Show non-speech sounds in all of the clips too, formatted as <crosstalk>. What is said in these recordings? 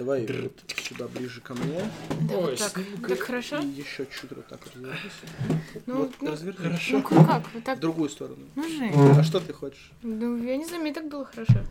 Давай вот сюда ближе ко мне. Да, Ой, вот так. Так хорошо? И еще чуть вот так развернись. Ну, вот ну, развернись. хорошо. Ну как? Вот так? В другую сторону. Ну, Жень. А что ты хочешь? Ну, я не знаю, мне так было хорошо.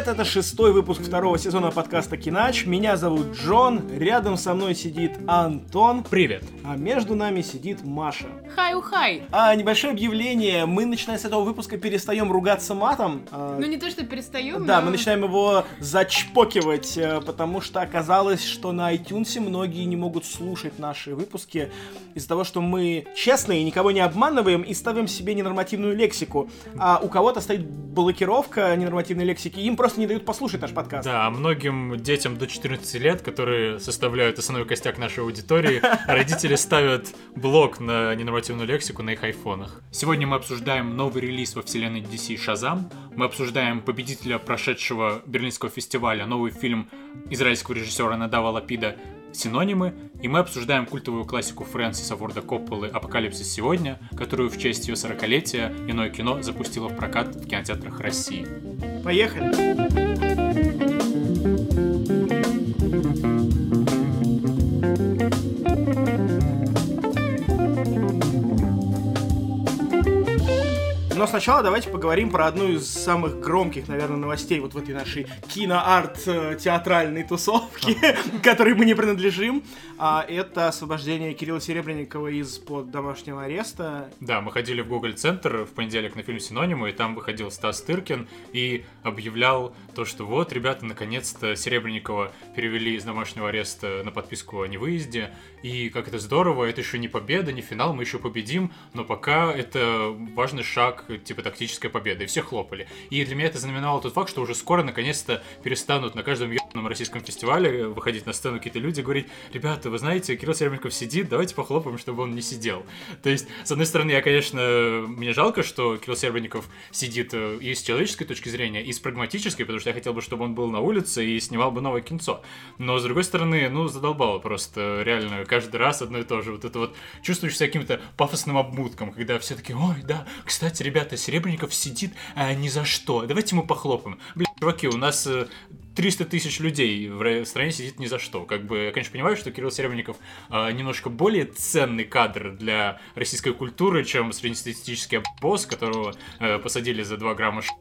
Привет, это шестой выпуск второго сезона подкаста Кинач. Меня зовут Джон, рядом со мной сидит Антон, Привет. а между нами сидит Маша. Хай-ухай. А небольшое объявление. Мы, начиная с этого выпуска, перестаем ругаться матом. А, Ну, не то, что перестаем, Да, но- мы начинаем его зачпокивать, э, потому что оказалось, что на iTunes многие не могут слушать наши выпуски из-за того, что мы честные, никого не обманываем и ставим себе ненормативную лексику. А у кого-то стоит блокировка ненормативной лексики, им просто не дают послушать наш подкаст. Да, многим детям до 14 лет, которые составляют основной костяк нашей аудитории, родители ставят блок на ненормативную лексику на их айфонах. Сегодня мы обсуждаем новый релиз во вселенной DC Шазам. Мы обсуждаем победителя прошедшего Берлинского фестиваля, новый фильм израильского режиссера Надава Лапида «Синонимы», и мы обсуждаем культовую классику Фрэнсиса Ворда Копполы «Апокалипсис сегодня», которую в честь ее 40-летия иное кино запустило в прокат в кинотеатрах России. Поехали. Но сначала давайте поговорим про одну из самых громких, наверное, новостей вот в этой нашей киноарт-театральной тусовке, <laughs> которой мы не принадлежим. А это освобождение Кирилла Серебренникова из-под домашнего ареста. Да, мы ходили в Google Центр в понедельник на фильм «Синонимы», и там выходил Стас Тыркин и объявлял то, что вот, ребята, наконец-то Серебренникова перевели из домашнего ареста на подписку о невыезде, и как это здорово, это еще не победа, не финал, мы еще победим, но пока это важный шаг, типа тактическая победа, и все хлопали. И для меня это знаменовало тот факт, что уже скоро наконец-то перестанут на каждом ебаном российском фестивале выходить на сцену какие-то люди и говорить, ребята, вы знаете, Кирилл Серебренников сидит, давайте похлопаем, чтобы он не сидел. То есть, с одной стороны, я, конечно, мне жалко, что Кирилл Серебренников сидит э, и с человеческой точки зрения, и с прагматической, потому что я хотел бы, чтобы он был на улице и снимал бы новое кинцо. Но, с другой стороны, ну, задолбало просто, реально, каждый раз одно и то же. Вот это вот чувствуешь себя каким-то пафосным обмутком, когда все таки ой, да, кстати, ребята, Серебренников сидит а, ни за что, давайте мы похлопаем. Блин, чуваки, у нас э, 300 тысяч людей в ра- стране сидит ни за что. Как бы, я, конечно, понимаю, что Кирилл Серебренников э, немножко более ценный кадр для российской культуры, чем среднестатистический босс, которого э, посадили за 2 грамма ш...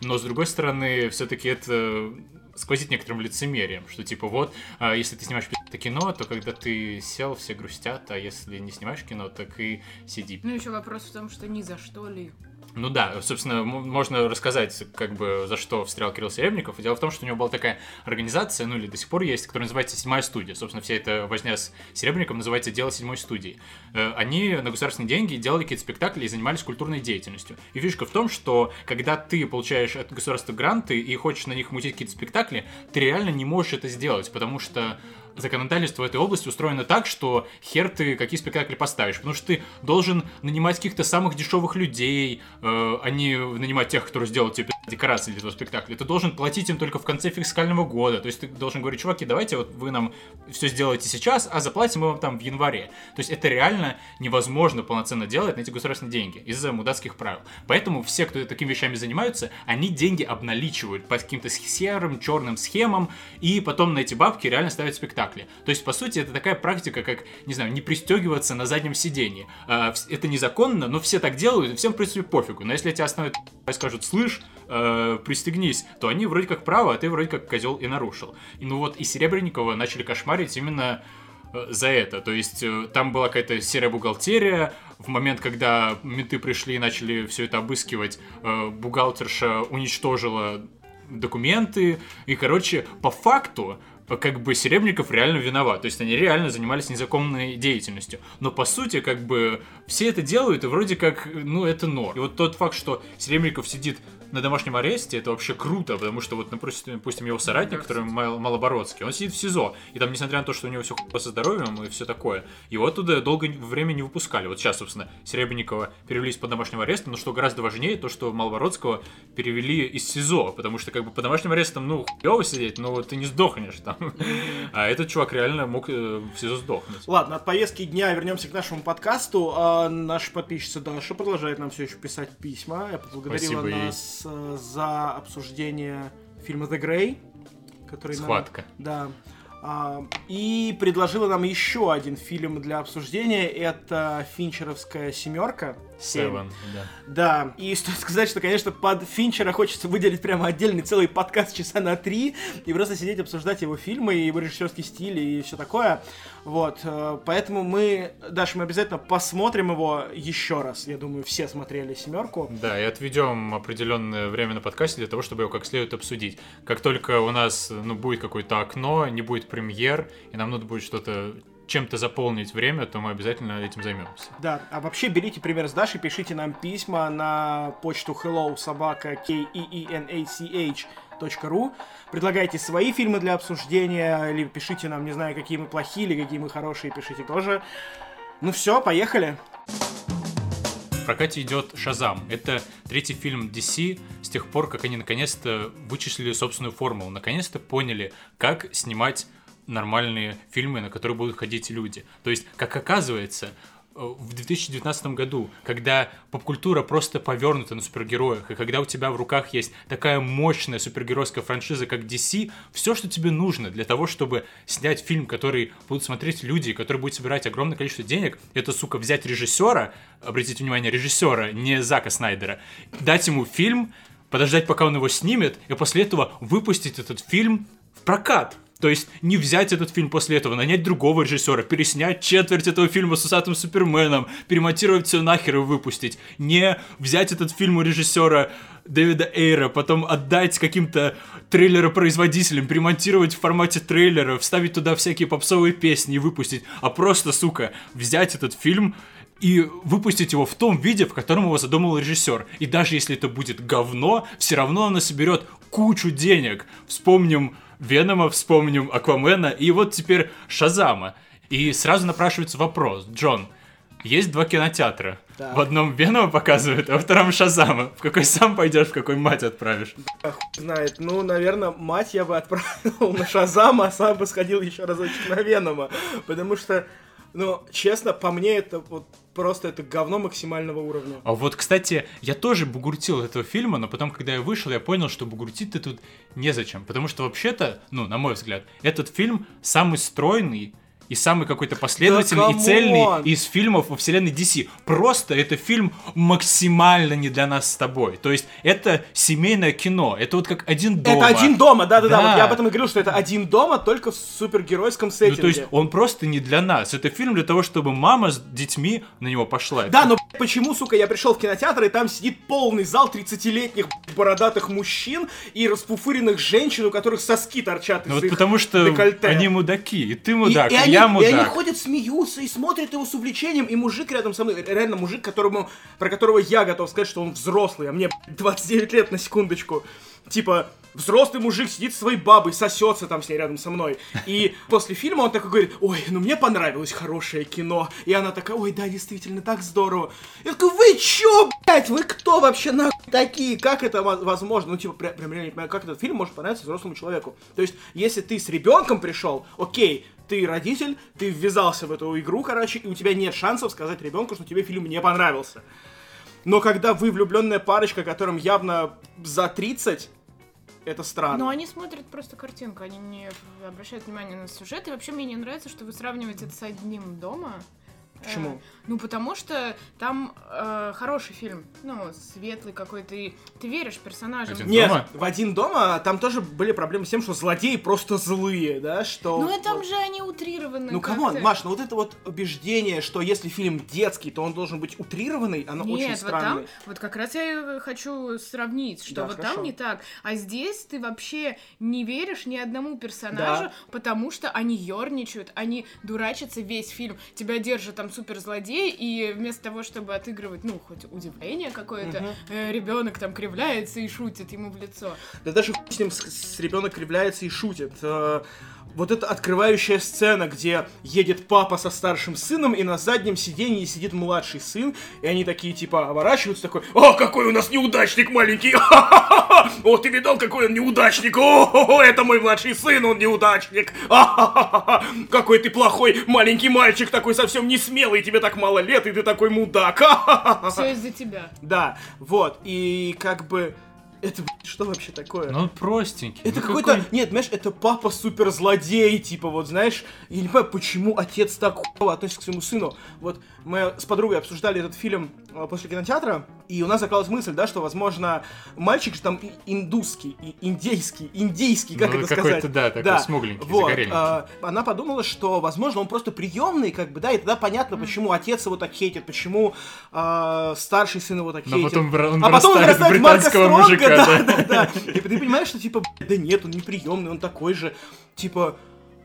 Но, с другой стороны, все-таки это сквозит некоторым лицемерием, что типа вот, а, если ты снимаешь пи***то кино, то когда ты сел, все грустят, а если не снимаешь кино, так и сиди. Ну, еще вопрос в том, что ни за что ли. Ну да, собственно, можно рассказать, как бы, за что встрял Кирилл Серебренников. Дело в том, что у него была такая организация, ну или до сих пор есть, которая называется «Седьмая студия». Собственно, вся эта возня с Серебренниковым называется «Дело седьмой студии». Э, Они на государственные деньги делали какие-то спектакли и занимались культурной деятельностью. И фишка в том, что когда ты получаешь от государства гранты и хочешь на них мутить какие-то спектакли, ты реально не можешь это сделать, потому что законодательство в этой области устроено так, что хер ты какие спектакли поставишь, потому что ты должен нанимать каких-то самых дешевых людей, э, а не нанимать тех, которые сделают тебе декорации для этого спектакля. Ты должен платить им только в конце фискального года, то есть ты должен говорить, чуваки, давайте вот вы нам все сделаете сейчас, а заплатим мы вам там в январе. То есть это реально невозможно полноценно делать на эти государственные деньги из-за мудацких правил. Поэтому все, кто такими вещами занимаются, они деньги обналичивают по каким-то серым, черным схемам, и потом на эти бабки реально ставят спектакли. То есть, по сути, это такая практика, как, не знаю, не пристегиваться на заднем сидении. А, Это незаконно, но все так делают, и всем, в принципе, пофигу. Но если тебя остановят и скажут, слышь, э, пристегнись, то они вроде как правы, а ты вроде как козел и нарушил. И ну вот и Серебренникова начали кошмарить именно э, за это. То есть э, там была какая-то серая бухгалтерия. В момент, когда менты пришли и начали все это обыскивать, бухгалтерша уничтожила документы. И, короче, по факту как бы Серебренников реально виноват. То есть они реально занимались незаконной деятельностью. Но по сути, как бы все это делают, и вроде как, ну, это норм. И вот тот факт, что Серебренников сидит на домашнем аресте это вообще круто, потому что вот, допустим, допустим, его соратник, который Мал- Малобородский, он сидит в СИЗО, и там, несмотря на то, что у него все со здоровьем и все такое, его оттуда долго время не выпускали. Вот сейчас, собственно, Серебренникова перевели из-под домашнего ареста, но что гораздо важнее, то, что Малобородского перевели из СИЗО, потому что как бы по домашним арестам, ну, хуёво сидеть, но вот ты не сдохнешь там. <laughs> А этот чувак реально мог э, в СИЗО сдохнуть. Ладно, от поездки дня вернемся к нашему подкасту. А наша подписчица Даша продолжает нам все еще писать письма. Я поблагодарила Спасибо ей. Нас за обсуждение фильма The Grey, который нам- Схватка. Да. А, и предложила нам еще один фильм для обсуждения. Это Финчеровская семерка. Севен, да. Да, и стоит сказать, что, конечно, под Финчера хочется выделить прямо отдельный целый подкаст часа на три и просто сидеть обсуждать его фильмы, и его режиссерский стиль и все такое. Вот, э, поэтому мы, Даша, мы обязательно посмотрим его еще раз. Я думаю, все смотрели «семерку». Да, и отведем определенное время на подкасте для того, чтобы его как следует обсудить. Как только у нас ну, будет какое-то окно, не будет премьер, и нам нужно будет что-то чем-то заполнить время, то мы обязательно этим займемся. Да, а вообще берите пример с Дашей, пишите нам письма на почту hello собака k e e n a c h .ру. Предлагайте свои фильмы для обсуждения, или пишите нам, не знаю, какие мы плохие, или какие мы хорошие, пишите тоже. Ну все, поехали. В прокате идет Шазам. Это третий фильм DC с тех пор, как они наконец-то вычислили собственную формулу, наконец-то поняли, как снимать нормальные фильмы, на которые будут ходить люди. То есть, как оказывается, в 2019 году, когда поп-культура просто повернута на супергероях, и когда у тебя в руках есть такая мощная супергеройская франшиза, как DC, все, что тебе нужно для того, чтобы снять фильм, который будут смотреть люди, который будет собирать огромное количество денег, это, сука, взять режиссера, обратите внимание, режиссера, не Зака Снайдера, дать ему фильм, подождать, пока он его снимет, и после этого выпустить этот фильм в прокат. То есть не взять этот фильм после этого, нанять другого режиссера, переснять четверть этого фильма с усатым Суперменом, перемонтировать все нахер и выпустить. Не взять этот фильм у режиссера Дэвида Эйра, потом отдать каким-то трейлеропроизводителям, перемонтировать в формате трейлера, вставить туда всякие попсовые песни и выпустить, а просто, сука, взять этот фильм и выпустить его в том виде, в котором его задумал режиссер. И даже если это будет говно, все равно оно соберет кучу денег. Вспомним Венома, вспомним Аквамена и вот теперь Шазама. И сразу напрашивается вопрос. Джон, есть два кинотеатра. Да. В одном Венома показывают, а во втором Шазама. В какой сам пойдешь, в какой мать отправишь? А хуй знает. Ну, наверное, мать я бы отправил <laughs> на Шазама, а сам бы сходил еще разочек на Венома. Потому что, ну, честно, по мне это вот просто это говно максимального уровня. А вот, кстати, я тоже бугуртил этого фильма, но потом, когда я вышел, я понял, что бугуртить-то тут незачем. Потому что вообще-то, ну, на мой взгляд, этот фильм самый стройный и самый какой-то последовательный и come on! цельный из фильмов во вселенной DC. Просто это фильм максимально не для нас с тобой. То есть это семейное кино. Это вот как один дома. Это один дома, да-да-да. Да. Вот я об этом и говорил, что это один дома, только в супергеройском Ну, сеттинге. то есть он просто не для нас. Это фильм для того, чтобы мама с детьми на него пошла. Да, но почему, сука, я пришел в кинотеатр, и там сидит полный зал 30-летних блядь, бородатых мужчин и распуфыренных женщин, у которых соски торчат из Ну вот потому что декольте. они мудаки, и ты И- мудак, и, и, они, я и мудак. они ходят, смеются и смотрят его с увлечением, и мужик рядом со мной, реально мужик, которому, про которого я готов сказать, что он взрослый, а мне <laughs> блядь, 29 лет на секундочку. Типа, взрослый мужик сидит со своей бабой, сосется там с ней рядом со мной. И <laughs> после фильма он такой говорит, ой, ну мне понравилось хорошее кино. И она такая, ой, да, действительно, так здорово. Я такой, вы чё, блядь, вы кто вообще нахуй такие? Как это во- возможно? Ну, типа, прям, прям реально не понимаю, как этот фильм может понравиться взрослому человеку. То есть, если ты с ребенком пришел, окей, ты родитель, ты ввязался в эту игру, короче, и у тебя нет шансов сказать ребенку, что тебе фильм не понравился. Но когда вы влюбленная парочка, которым явно за 30, это странно. Но они смотрят просто картинку, они не обращают внимания на сюжет. И вообще мне не нравится, что вы сравниваете это с одним дома. Почему? Э, ну, потому что там э, хороший фильм, ну, светлый какой-то, и ты веришь персонажам. Один Нет, дома? в один дома там тоже были проблемы с тем, что злодеи просто злые, да, что... Ну, и там же они утрированы. Ну, come on, Маш, ну вот это вот убеждение, что если фильм детский, то он должен быть утрированный, оно очень Нет, вот странное. там, вот как раз я и хочу сравнить, что Да, вот хорошо. там не так, а здесь ты вообще не веришь ни одному персонажу, Да. потому что они ерничают, они дурачатся весь фильм, тебя держат там там суперзлодей, и вместо того, чтобы отыгрывать, ну, хоть удивление какое-то, Мгм. ребенок там кривляется и шутит ему в лицо. Да даже хуй с ним с, ребенок кривляется и шутит. Э, Вот эта открывающая сцена, где едет папа со старшим сыном, и на заднем сиденье сидит младший сын, и они такие типа оборачиваются, такой, о, какой у нас неудачник маленький, <laughs> о, ты видал, какой он неудачник, о, это мой младший сын, он неудачник, <laughs> какой ты плохой маленький мальчик, такой совсем не смелый, тебе так мало лет, и ты такой мудак, <laughs> Ха-ха-ха!» Все из-за тебя. Да, вот, и как бы, это, блядь, что вообще такое? Ну, он простенький. Это ну, какой-то... какой- Нет, знаешь, это папа суперзлодей, типа, вот, знаешь, я не понимаю, почему отец так хуево относится к своему сыну. Вот мы с подругой обсуждали этот фильм после кинотеатра, и у нас закралась мысль, да, что, возможно, мальчик же там индусский, индейский, индийский, как Ну, это сказать? да, такой смугленький, вот, загореленький. а, она подумала, что, возможно, он просто приемный, как бы, да, и тогда понятно, почему отец его так хейтит, почему а, старший сын его так Но хейтит. потом он а потом он вырастает Марка британского Стронга, мужика, да, <laughs> да. да, да. И ты понимаешь, что типа, блядь, да нет, он неприемный, он такой же, типа,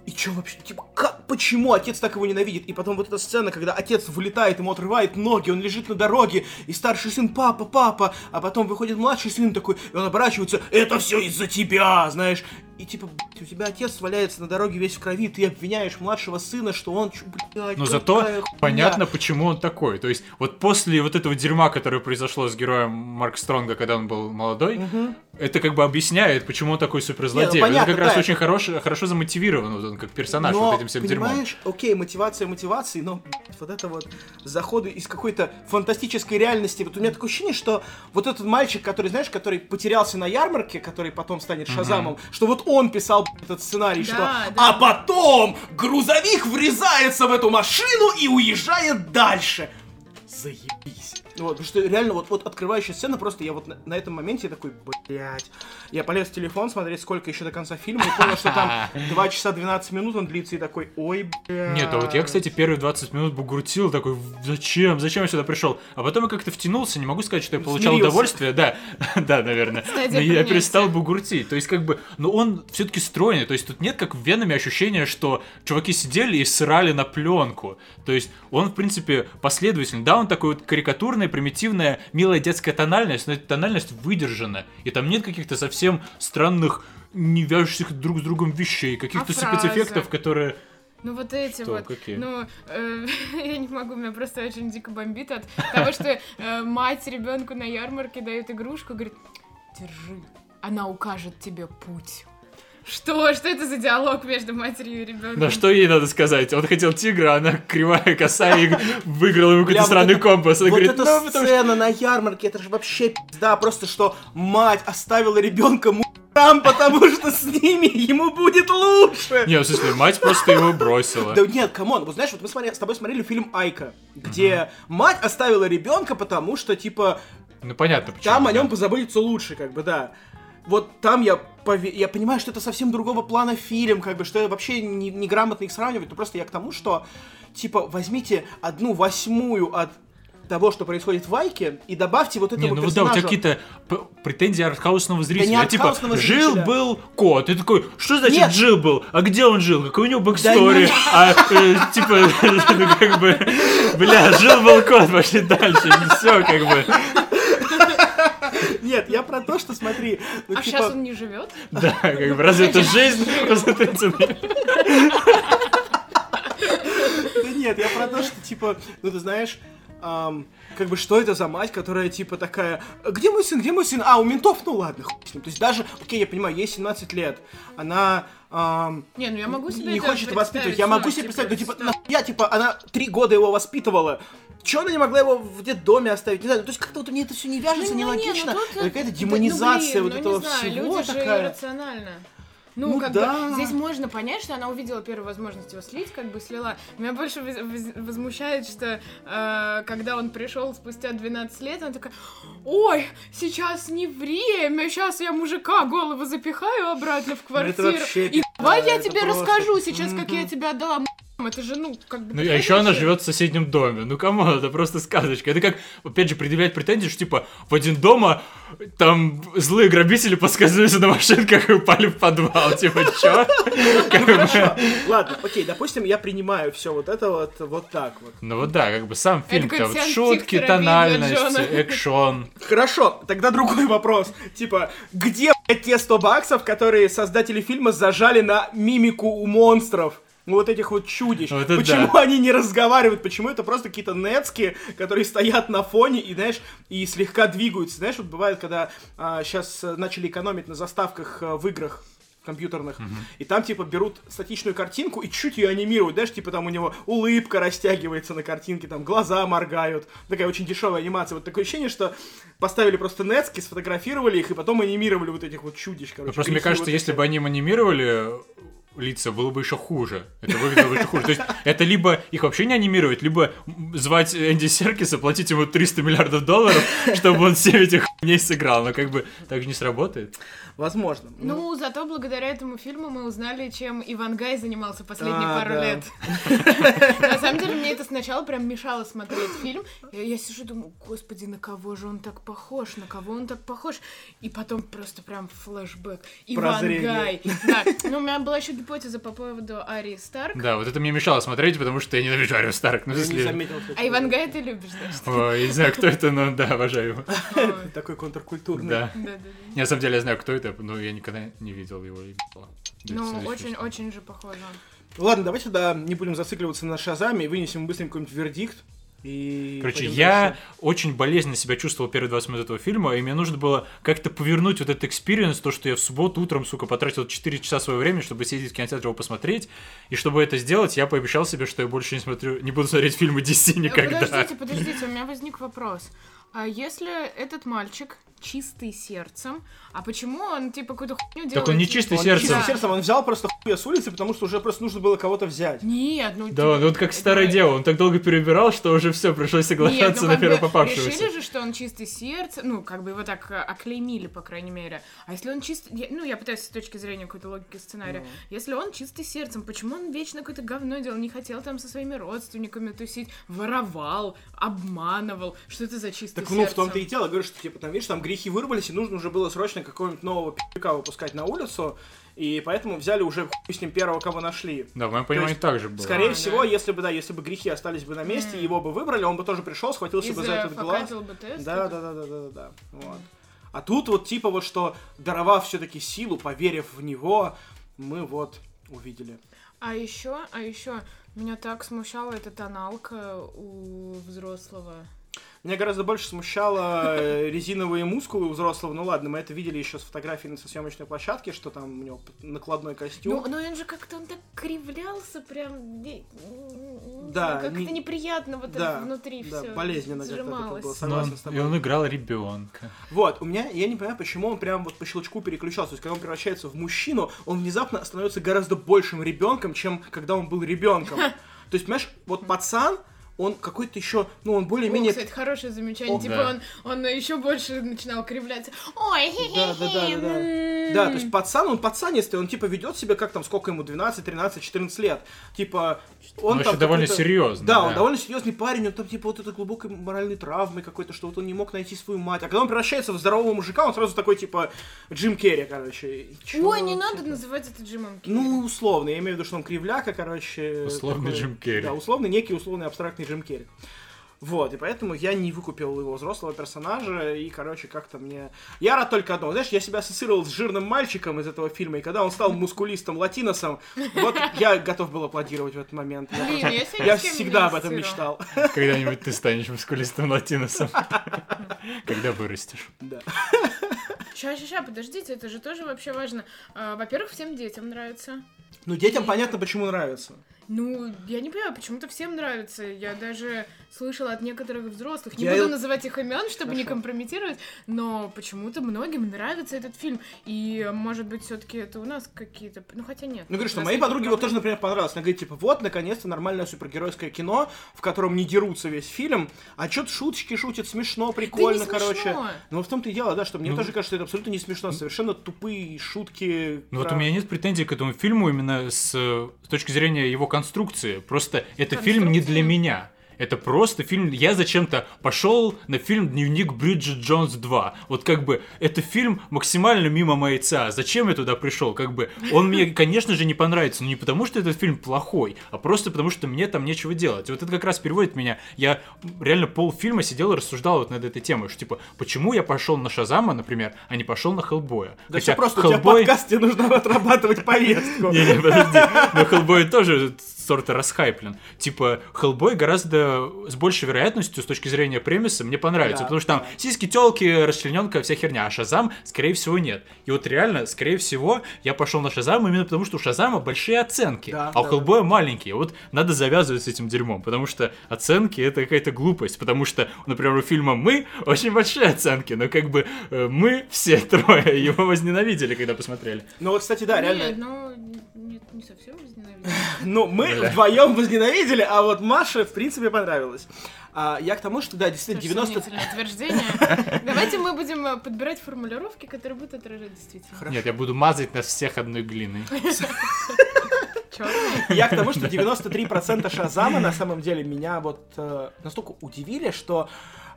и чё вообще, типа, как, почему отец так его ненавидит? И потом вот эта сцена, когда отец вылетает, ему отрывает ноги, он лежит на дороге, и старший сын, папа, папа, а потом выходит младший сын такой, и он оборачивается, это все из-за тебя, знаешь. И типа, у тебя отец валяется на дороге весь в крови, ты обвиняешь младшего сына, что он, блядь, Но зато хуйня. понятно, почему он такой. То есть, вот после вот этого дерьма, которое произошло с героем Марка Стронга, когда он был молодой, это как бы объясняет, почему он такой суперзлодей. Не, ну, понятно, это как раз да. очень хорош, хорошо замотивирован, вот он как персонаж но, вот этим всем дерьмом. понимаешь, окей, мотивация мотивации, но вот это вот заходы из какой-то фантастической реальности. Вот у меня такое ощущение, что вот этот мальчик, который, знаешь, который потерялся на ярмарке, который потом станет Шазамом, что вот он писал этот сценарий, Да, что да. а потом грузовик врезается в эту машину и уезжает дальше. Заебись. Вот, потому что реально вот, вот открывающая сцена, просто я вот на, на этом моменте такой, блядь. Я полез в телефон смотреть, сколько еще до конца фильма, и понял, что там <laughs> 2 часа 12 минут он длится, и такой, ой, блядь. Нет, а вот я, кстати, первые 20 минут бугуртил, такой, зачем, зачем я сюда пришел? А потом я как-то втянулся, не могу сказать, что я получал Смирился. удовольствие, да, <laughs> да, наверное. Стадия Но я перестал бугуртить, то есть как бы, но он все-таки стройный, то есть тут нет как в Веноме ощущения, что чуваки сидели и срали на пленку, то есть он, в принципе, последовательный, да, он такой вот карикатурная, примитивная, милая детская тональность, но эта тональность выдержана, и там нет каких-то совсем странных не вяжущих друг с другом вещей, каких-то А спецэффектов, которые... Ну вот эти Что, вот. какие? Ну, э, <laughs> я не могу, меня просто очень дико бомбит от того, что э, мать ребенку на ярмарке дает игрушку, говорит, держи, она укажет тебе путь. Что? Что это за диалог между матерью и ребенком? Да что ей надо сказать? Он хотел тигра, а она кривая, косая и выиграла ему какой-то странный это- компас. Она вот говорит, эта ну, потому что... сцена на ярмарке, это же вообще пизда, просто что мать оставила ребенка мужикам, потому что с ними ему будет лучше. Не, в смысле, мать просто его бросила. Да нет, come on, вот знаешь, вот мы смотри- с тобой смотрели фильм Айка, где мать оставила ребенка, потому что, типа, Ну, понятно, почему. там о нем позаботиться лучше, как бы, да. Вот там я, пове- я понимаю, что это совсем другого плана фильм, как бы, что я вообще не- неграмотно их сравнивать, но просто я к тому, что, типа, возьмите одну восьмую от того, что происходит в Айке, и добавьте вот этому Не, ну вот да, у тебя персонажу. какие-то претензии артхаусного зрителя. не А типа, жил-был кот. И такой, что значит жил-был? А где он жил? Какой у него backstory? нет. А, э, типа, <laughs> как бы, бля, жил-был кот, пошли дальше. Все, как бы. Нет, я про то, что смотри, ну, А типа, сейчас он не живет? Да, как бы, разве это жизнь? Да нет, я про то, что, типа, ну, ты знаешь, как бы, что это за мать, которая, типа, такая, где мой сын, где мой сын? А, у ментов, ну ладно, хуй с ним. То есть даже, окей, я понимаю, ей 17 лет, она ам, Не, ну я могу себе не хочет воспитывать. Я могу ну, себе представить, ну, типа, да. нахуя, типа, она три года его воспитывала. Чё она не могла его в детдоме оставить? Не знаю, ну, то есть как-то вот мне это все не вяжется, Ну, не, нелогично. ну, тут, Это Какая-то да, демонизация ну, вот блин, этого ну, не знаю, всего люди же такая. иррационально. Ну, Ну как да. бы, здесь можно понять, что она увидела первую возможность его слить, как бы слила. Меня больше воз- воз- возмущает, что э, когда он пришел спустя 12 лет, она такая, ой, сейчас не время, сейчас я мужика голову запихаю обратно в Ну, это квартиру. вообще И давай я это тебе просто- расскажу сейчас, как я тебя отдала. Это же, ну, как бы... Ну, а еще она живет в соседнем доме. Ну, кому это просто сказочка. Это как, опять же, предъявлять претензии, что, типа, в один дома там злые грабители подсказываются на машинках и упали в подвал. <laughs> Типа, чё? Хорошо. Ладно, окей, допустим, я принимаю все вот это вот вот так вот. Ну вот да, как бы сам фильм-то, вот шутки, тональность, экшон. Хорошо, тогда другой вопрос. Типа, где те 100 баксов, которые создатели фильма зажали на мимику у монстров? Ну, вот этих вот чудищ. Вот почему да. они не разговаривают? Почему это просто какие-то нецки, которые стоят на фоне и, знаешь, и слегка двигаются? Знаешь, вот бывает, когда сейчас начали экономить на заставках а, в играх компьютерных, и там, типа, берут статичную картинку и чуть ее анимируют, знаешь, типа, там у него улыбка растягивается на картинке, там глаза моргают, такая очень дешевая анимация. Вот такое ощущение, что поставили просто нецки, сфотографировали их, и потом анимировали вот этих вот чудищ, короче. Просто мне кажется, вот если бы они анимировали лица, было бы еще хуже. Это выглядело бы еще хуже. То есть это либо их вообще не анимировать, либо звать Энди Серкиса, платить ему 300 миллиардов долларов, чтобы он всем этих не сыграл. Но как бы так же не сработает. Возможно. Ну, зато благодаря этому фильму мы узнали, чем Иван Гай занимался последние А, пару да. лет. <laughs> На самом деле, мне это сначала прям мешало смотреть фильм. Я сижу и думаю, господи, на кого же он так похож, на кого он так похож? И потом просто прям флешбэк. Иван. Гай. Да. Ну, у меня была еще гипотеза по поводу Арии Старк. Да, вот это мне мешало смотреть, потому что я ненавижу Арию Старк. Ну, смысле... заметил, А Ивангая ты любишь, значит? Ой, не знаю, кто это, но да, обожаю его. Ой, <laughs> такой контркультурный. Да. Да, да, да. Не, на самом деле я знаю, кто это, но я никогда не видел его. Ну, это очень, смешно. очень же похоже. Ладно, давайте тогда не будем зацикливаться на Шазаме и вынесем быстренько какой-нибудь вердикт. И Короче, я дальше. очень болезненно себя чувствовал первые 20 минут этого фильма, и мне нужно было как-то повернуть вот этот experience, то, что я в субботу утром, сука, потратил 4 часа своего времени, чтобы съездить в кинотеатр его посмотреть. И чтобы это сделать, я пообещал себе, что я больше не смотрю, не буду смотреть фильмы DC никогда. Подождите, подождите, у меня возник вопрос. А если этот мальчик чистый сердцем, а почему он типа какую-то хуйню делает? он не чистый Он сердцем. чистым сердцем, он взял просто хуя с улицы, потому что уже просто нужно было кого-то взять. Нет, ну Да, типа, он вот как старое это- дело, он так долго перебирал, что уже все, пришлось Нет, соглашаться ну, на как бы первопопавшегося. Решили же, что он чистый сердце, ну, как бы его так э, оклеймили, по крайней мере. А если он чистый, ну, я пытаюсь с точки зрения какой-то логики сценария. Если он чистый сердцем, почему он вечно какое-то говно делал, не хотел там со своими родственниками тусить, воровал, обманывал? Что это за чистый Так ну, в том-то и дело, говорю, что типа там, видишь, там грехи вырвались, и нужно уже было срочно какого-нибудь нового пи***ка выпускать на улицу, и поэтому взяли уже хуй с ним первого, кого нашли. Да, в моем понимании есть, так же было. Скорее А, всего, да. если бы, да, если бы грехи остались бы на месте, М. его бы выбрали, он бы тоже пришел, схватился бы за этот глаз. бы тест. Да, да, да, да, да, да, да. Вот. А тут вот типа вот что, даровав все-таки силу, поверив в него, мы вот увидели. А еще, а еще меня так смущала эта тоналка у взрослого. Меня гораздо больше смущало э, резиновые мускулы у взрослого. Ну ладно, мы это видели еще с фотографий на съемочной площадке, что там у него накладной костюм. Ну, но он же как-то он так кривлялся, прям Да, как-то не- неприятно вот да, это внутри да, все. болезненно как-то это было. Но Согласен он- с и тобой. он играл ребенка. Вот, у меня, я не понимаю, почему он прям вот по щелчку переключался. То есть, когда он превращается в мужчину, он внезапно становится гораздо большим ребенком, чем когда он был ребенком. <laughs> То есть, понимаешь, вот пацан, он какой-то еще, ну, он О, более-менее кстати, хорошее замечание. О, типа да. он, он еще больше начинал кривляться. Ой, Да, да, да, да, да. м-м-м». Да, то есть пацан, он пацанистый, он типа ведет себя как там, сколько ему, 12, 13, 14 лет. Типа, он Он там еще довольно какой-то- серьезный. Да, он довольно серьезный парень, он там типа вот это глубокой моральной травмой какой-то, что вот он не мог найти свою мать. А когда он превращается в здорового мужика, он сразу такой типа Джим Керри, короче. Чё Ой, не надо это? называть это Джимом Керри. Ну, условно, я имею в виду, что он кривляка, короче. Условный Джим Керри. Да, условный, некий условный абстрактный Джим Керри. Вот, и поэтому я не выкупил его взрослого персонажа, и, короче, как-то мне... Я рад только одного. Знаешь, я себя ассоциировал с жирным мальчиком из этого фильма, и когда он стал мускулистом латиносом, вот я готов был аплодировать в этот момент. Я, Блин, просто- я я не всегда об этом мечтал. Когда-нибудь ты станешь мускулистым латиносом. <laughs> Когда вырастешь. Да. Ща, ща, ща, подождите, это же тоже вообще важно. А, Во-первых, всем детям нравится. Ну, детям понятно, почему нравится. Ну, я не понимаю, почему-то всем нравится. Я даже слышала от некоторых взрослых. Не Я буду и- называть их имен, чтобы не Хорошо. компрометировать, но почему-то многим нравится этот фильм. И, может быть, все-таки это у нас какие-то... Ну, хотя нет. Ну, говорю, что моей подруге вот проблемы. тоже, например, понравилось. Она говорит, типа, вот, наконец-то нормальное супергеройское кино, в котором не дерутся весь фильм, а что-то шуточки шутят, смешно, прикольно, смешно. короче. Ну, в том-то и дело, да, что мне Ну. тоже кажется, что это абсолютно не смешно, совершенно тупые шутки. Ну вот про- у меня нет претензий к этому фильму именно с, э, с точки зрения его конструкции. Просто это фильм не для меня. Это просто фильм... Я зачем-то пошел на фильм «Дневник Бриджит Джонс 2». Вот как бы это фильм максимально мимо моего Зачем я туда пришел? Как бы он мне, конечно же, не понравится. Но не потому, что этот фильм плохой, а просто потому, что мне там нечего делать. Вот это как раз переводит меня. Я реально полфильма сидел и рассуждал вот над этой темой. Что типа, почему я пошел на Шазама, например, а не пошел на Хеллбоя? Да все просто, у тебя Хеллбой- подкаст, тебе нужно <laughs> отрабатывать повестку. не-не, подожди. Но Хеллбой тоже сорта расхайплен. Типа, Хеллбой гораздо с большей вероятностью, с точки зрения премиса, мне понравится. Да, потому что там да. сиськи, телки, расчлененка, вся херня. А Шазам, скорее всего, нет. И вот реально, скорее всего, я пошел на Шазам именно потому, что у Шазама большие оценки, Да, а у да, Хеллбоя маленькие. Вот надо завязывать с этим дерьмом, потому что оценки это какая-то глупость. Потому что, например, у фильма Мы очень большие оценки, но как бы э, мы все <laughs> трое его возненавидели, когда посмотрели. Ну вот, кстати, да, реально. Нет, ну, нет, не совсем возненавидела. <laughs> Ну, мы Бля. вдвоем возненавидели, а вот Маше, в принципе, понравилось. А, я к тому, что, да, действительно, Тоже 90... сомнительное утверждение. Давайте мы будем э, подбирать формулировки, которые будут отражать действительно. Нет, я буду мазать нас всех одной глиной. <laughs> Чёрный. Я к тому, что 93% Шазама на самом деле меня вот э, настолько удивили, что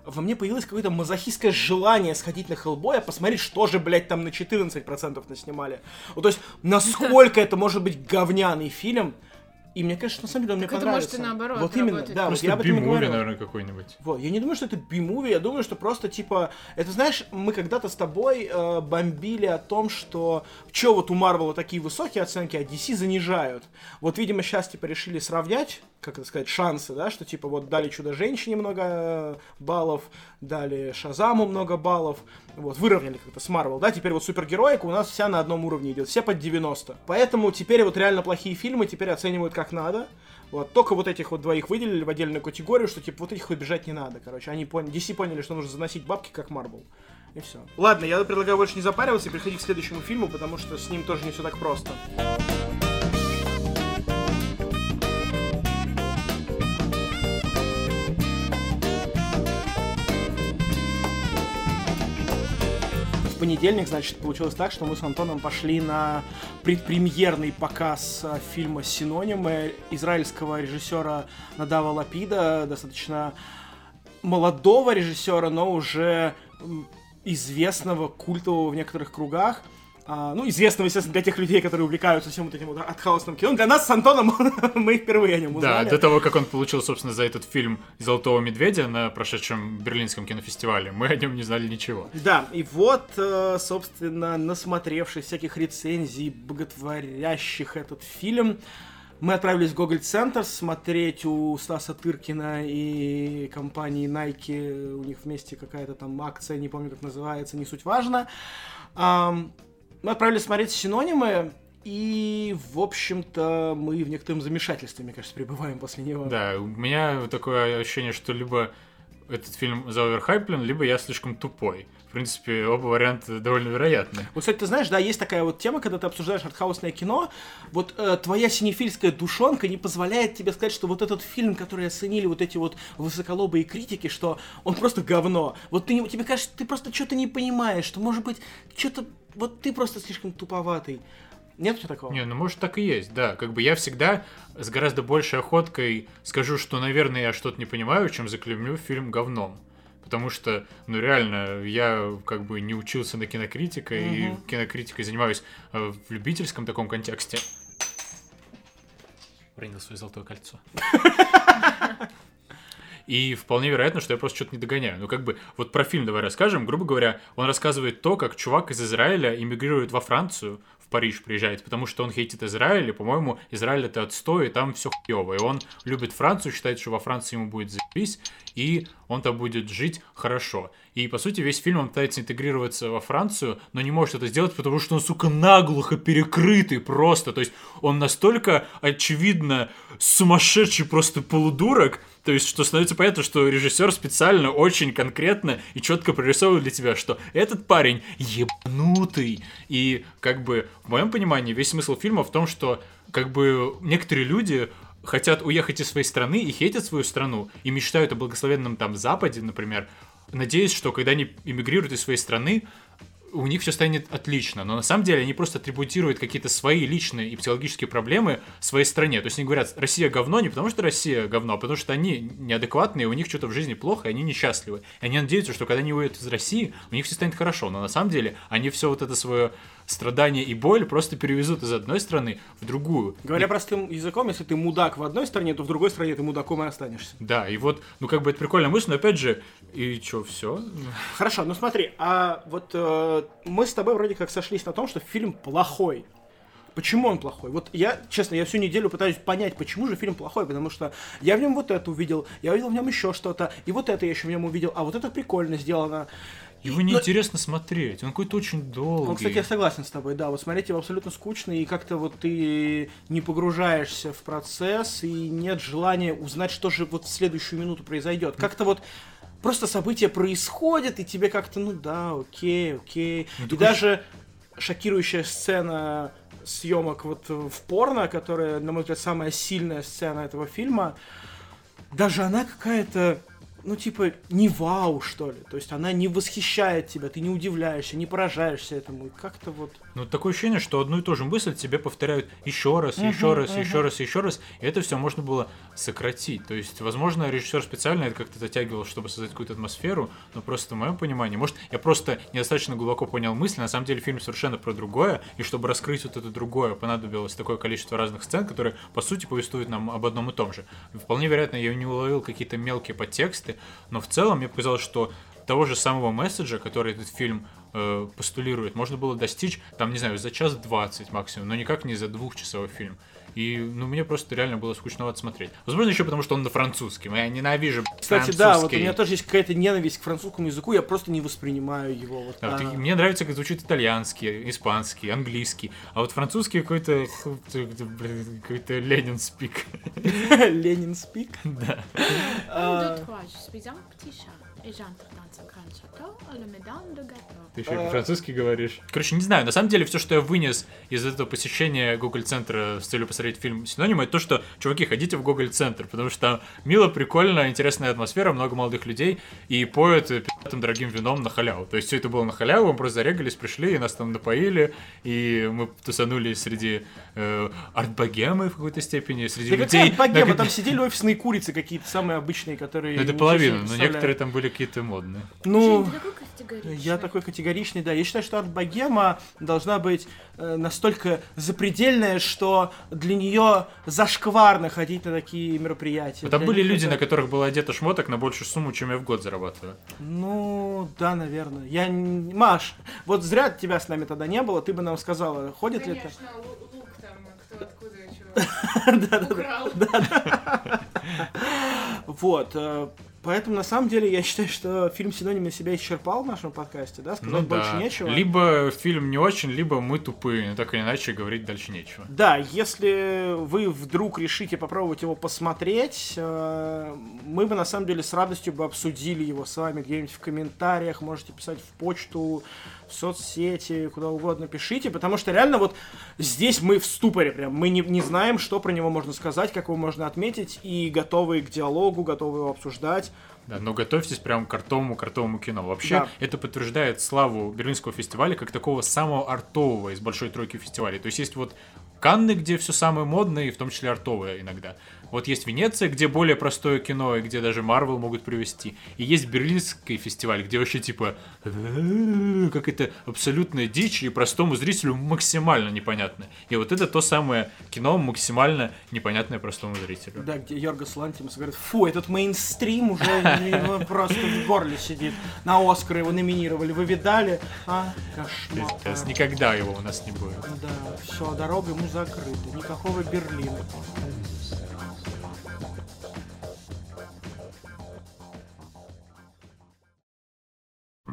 во мне появилось какое-то мазохистское желание сходить на Хеллбоя, посмотреть, что же, блядь, там на 14% наснимали. Вот, то есть, насколько это может быть говняный фильм. И мне кажется, на самом деле он мне Так это понравился. может и наоборот Вот именно, работать. да, вот Просто я об этом говорю. наверное, какой-нибудь. Вот, я не думаю, что это би-муви, я думаю, что просто, типа, это, знаешь, мы когда-то с тобой э, бомбили о том, что, чё вот у Марвела такие высокие оценки, а DC занижают. Вот, видимо, сейчас, типа, решили сравнять, как это сказать, шансы, да, что, типа, вот дали Чудо-женщине много э, баллов, дали Шазаму много баллов, вот, выровняли как-то с Марвел, да, теперь вот супергероика у нас вся на одном уровне идет, все под 90. Поэтому теперь вот реально плохие фильмы теперь оценивают как надо, вот, только вот этих вот двоих выделили в отдельную категорию, что типа вот этих убежать не надо, короче. Они поняли, DC поняли, что нужно заносить бабки как Марвел. И все. Ладно, я предлагаю больше не запариваться и переходить к следующему фильму, потому что с ним тоже не все так просто. Понедельник, значит, получилось так, что мы с Антоном пошли на предпремьерный показ э, фильма «Синонимы» израильского режиссера Надава Лапида, достаточно молодого режиссера, но уже известного, культового в некоторых кругах. А, ну, известного, естественно, для тех людей, которые увлекаются всем вот этим вот артхаусным кино. Для нас с Антоном <laughs> мы впервые о нем Да, узнали. до того, как он получил, собственно, за этот фильм «Золотого медведя» на прошедшем Берлинском кинофестивале, мы о нем не знали ничего. Да, и вот, э, собственно, насмотревшись всяких рецензий, боготворящих этот фильм, мы отправились в Гоголь Центр смотреть у Стаса Тыркина и компании Nike. У них вместе какая-то там акция, не помню, как называется, не суть важно. Мы отправились смотреть синонимы, и, в общем-то, мы в некотором замешательстве, мне кажется, пребываем после него. Да, у меня такое ощущение, что либо этот фильм заоверхайплен, либо я слишком тупой. В принципе, оба варианта довольно вероятны. Вот, кстати, ты знаешь, да, есть такая вот тема, когда ты обсуждаешь артхаусное кино, вот э, твоя синефильская душонка не позволяет тебе сказать, что вот этот фильм, который оценили вот эти вот высоколобые критики, что он просто говно. Вот ты, тебе кажется, ты просто что-то не понимаешь, что, может быть, что-то, вот ты просто слишком туповатый. Нет у тебя такого? Не, ну может так и есть, да. Как бы я всегда с гораздо большей охоткой скажу, что, наверное, я что-то не понимаю, чем заклемлю фильм говном. Потому что, ну реально, я как бы не учился на кинокритика, и Мгм. кинокритикой занимаюсь э, в любительском таком контексте. Принял свое золотое кольцо. <laughs> И вполне вероятно, что я просто что-то не догоняю. Ну, как бы, вот про фильм давай расскажем. Грубо говоря, он рассказывает то, как чувак из Израиля эмигрирует во Францию, Париж приезжает, потому что он хейтит Израиль, и, по-моему, Израиль это отстой, и там все хуево. И он любит Францию, считает, что во Франции ему будет заебись, и он там будет жить хорошо. И, по сути, весь фильм он пытается интегрироваться во Францию, но не может это сделать, потому что он, сука, наглухо перекрытый просто. То есть он настолько очевидно сумасшедший просто полудурок, то есть, что становится понятно, что режиссер специально очень конкретно и четко прорисовывает для тебя, что этот парень ебанутый. И, как бы, в моем понимании, весь смысл фильма в том, что, как бы, некоторые люди хотят уехать из своей страны и хейтят свою страну, и мечтают о благословенном там Западе, например, надеясь, что когда они эмигрируют из своей страны, у них все станет отлично, но на самом деле они просто атрибутируют какие-то свои личные и психологические проблемы своей стране. То есть они говорят, Россия говно не потому, что Россия говно, а потому что они неадекватные, у них что-то в жизни плохо, и они несчастливы. И они надеются, что когда они уедут из России, у них все станет хорошо. Но на самом деле они все вот это свое страдание и боль просто перевезут из одной страны в другую. Говоря и... простым языком, если ты мудак в одной стране, то в другой стране ты мудаком и останешься. Да, и вот, ну как бы это прикольная мысль, но опять же, и что, все? Хорошо, ну смотри, а вот э, мы с тобой вроде как сошлись на том, что фильм плохой. Почему он плохой? Вот я, честно, я всю неделю пытаюсь понять, почему же фильм плохой, потому что я в нем вот это увидел, я увидел в нем еще что-то, и вот это я еще в нем увидел, а вот это прикольно сделано. Его неинтересно но... смотреть, он какой-то очень долгий. Ну, кстати, я согласен с тобой, да, вот смотреть его абсолютно скучно, и как-то вот ты не погружаешься в процесс, и нет желания узнать, что же вот в следующую минуту произойдет. Как-то вот просто события происходят, и тебе как-то, ну да, окей, окей. Ну, и даже шокирующая сцена съемок вот в порно, которая, на мой взгляд, самая сильная сцена этого фильма, даже она какая-то ну, типа, не вау, что ли. То есть она не восхищает тебя, ты не удивляешься, не поражаешься этому. Как-то вот... Ну, такое ощущение, что одну и ту же мысль тебе повторяют еще раз, еще раз, еще раз, еще раз. И это все можно было сократить. То есть, возможно, режиссер специально это как-то затягивал, чтобы создать какую-то атмосферу, но просто в моем понимании, может, я просто недостаточно глубоко понял мысль, на самом деле фильм совершенно про другое, и чтобы раскрыть вот это другое, понадобилось такое количество разных сцен, которые, по сути, повествуют нам об одном и том же. Вполне вероятно, я не уловил какие-то мелкие подтексты, но в целом мне показалось, что того же самого месседжа, который этот фильм э, постулирует, можно было достичь, там, не знаю, за час двадцать максимум, но никак не за двухчасовой фильм. И, ну, мне просто реально было скучновато смотреть. Возможно, еще потому, что он на французском. Я ненавижу Кстати, да, вот у меня тоже есть какая-то ненависть к французскому языку, я просто не воспринимаю его. Вот, да, а... вот, мне нравится, как звучит итальянский, испанский, английский. А вот французский какой-то... Какой-то Ленин спик. <laughs> Ленин спик? <laughs> Да. Ты еще а... французский говоришь? Короче, не знаю, на самом деле все, что я вынес из этого посещения Google центра с целью посмотреть фильм синонимы, это то, что, чуваки, ходите в Google центр, потому что там мило, прикольно, интересная атмосфера, много молодых людей и поют пятым дорогим вином на халяву. То есть все это было на халяву, мы просто зарегались, пришли, и нас там напоили, и мы тусанули среди э, арт-богемы в какой-то степени, среди да людей... арт-богема? На... Там сидели офисные курицы какие-то самые обычные, которые... Ну, это половина, но некоторые там были какие-то модные. Ну, я такой категоричный, да. Я считаю, что арт-богема должна быть э, настолько запредельная, что для нее зашкварно ходить на такие мероприятия. Там были люди, это... на которых было одето шмоток на большую сумму, чем я в год зарабатываю. Ну, да, наверное. Я... Маш, вот зря тебя с нами тогда не было, ты бы нам сказала, ходит Конечно, ли это? лук там, кто откуда, чего <laughs> украл. <laughs> Вот. Поэтому, на самом деле, я считаю, что фильм «Синонимы» себя исчерпал в нашем подкасте, да? Сказать ну, больше да. нечего. Либо фильм не очень, либо мы тупые, но так или иначе говорить дальше нечего. Да, если вы вдруг решите попробовать его посмотреть, э, мы бы, на самом деле, с радостью бы обсудили его с вами где-нибудь в комментариях, можете писать в почту, в соцсети, куда угодно пишите, потому что реально вот здесь мы в ступоре прям, мы не, не знаем, что про него можно сказать, как его можно отметить, и готовы к диалогу, готовы его обсуждать. Да, но готовьтесь прям к артовому, к артовому кино. Вообще, да. это подтверждает славу Берлинского фестиваля как такого самого артового из большой тройки фестивалей. То есть есть вот Канны, где все самое модное, и в том числе артовое иногда. Вот есть Венеция, где более простое кино, и где даже Марвел могут привести. И есть Берлинский фестиваль, где вообще типа как это абсолютная дичь и простому зрителю максимально непонятно. И вот это то самое кино максимально непонятное простому зрителю. Да, где Йоргас Лантимус говорит, фу, этот мейнстрим уже <laughs> просто в горле сидит. На Оскар его номинировали, вы видали? А, кошмар. Никогда его у нас не будет. Да, все, дорога ему закрыта, никакого Берлина.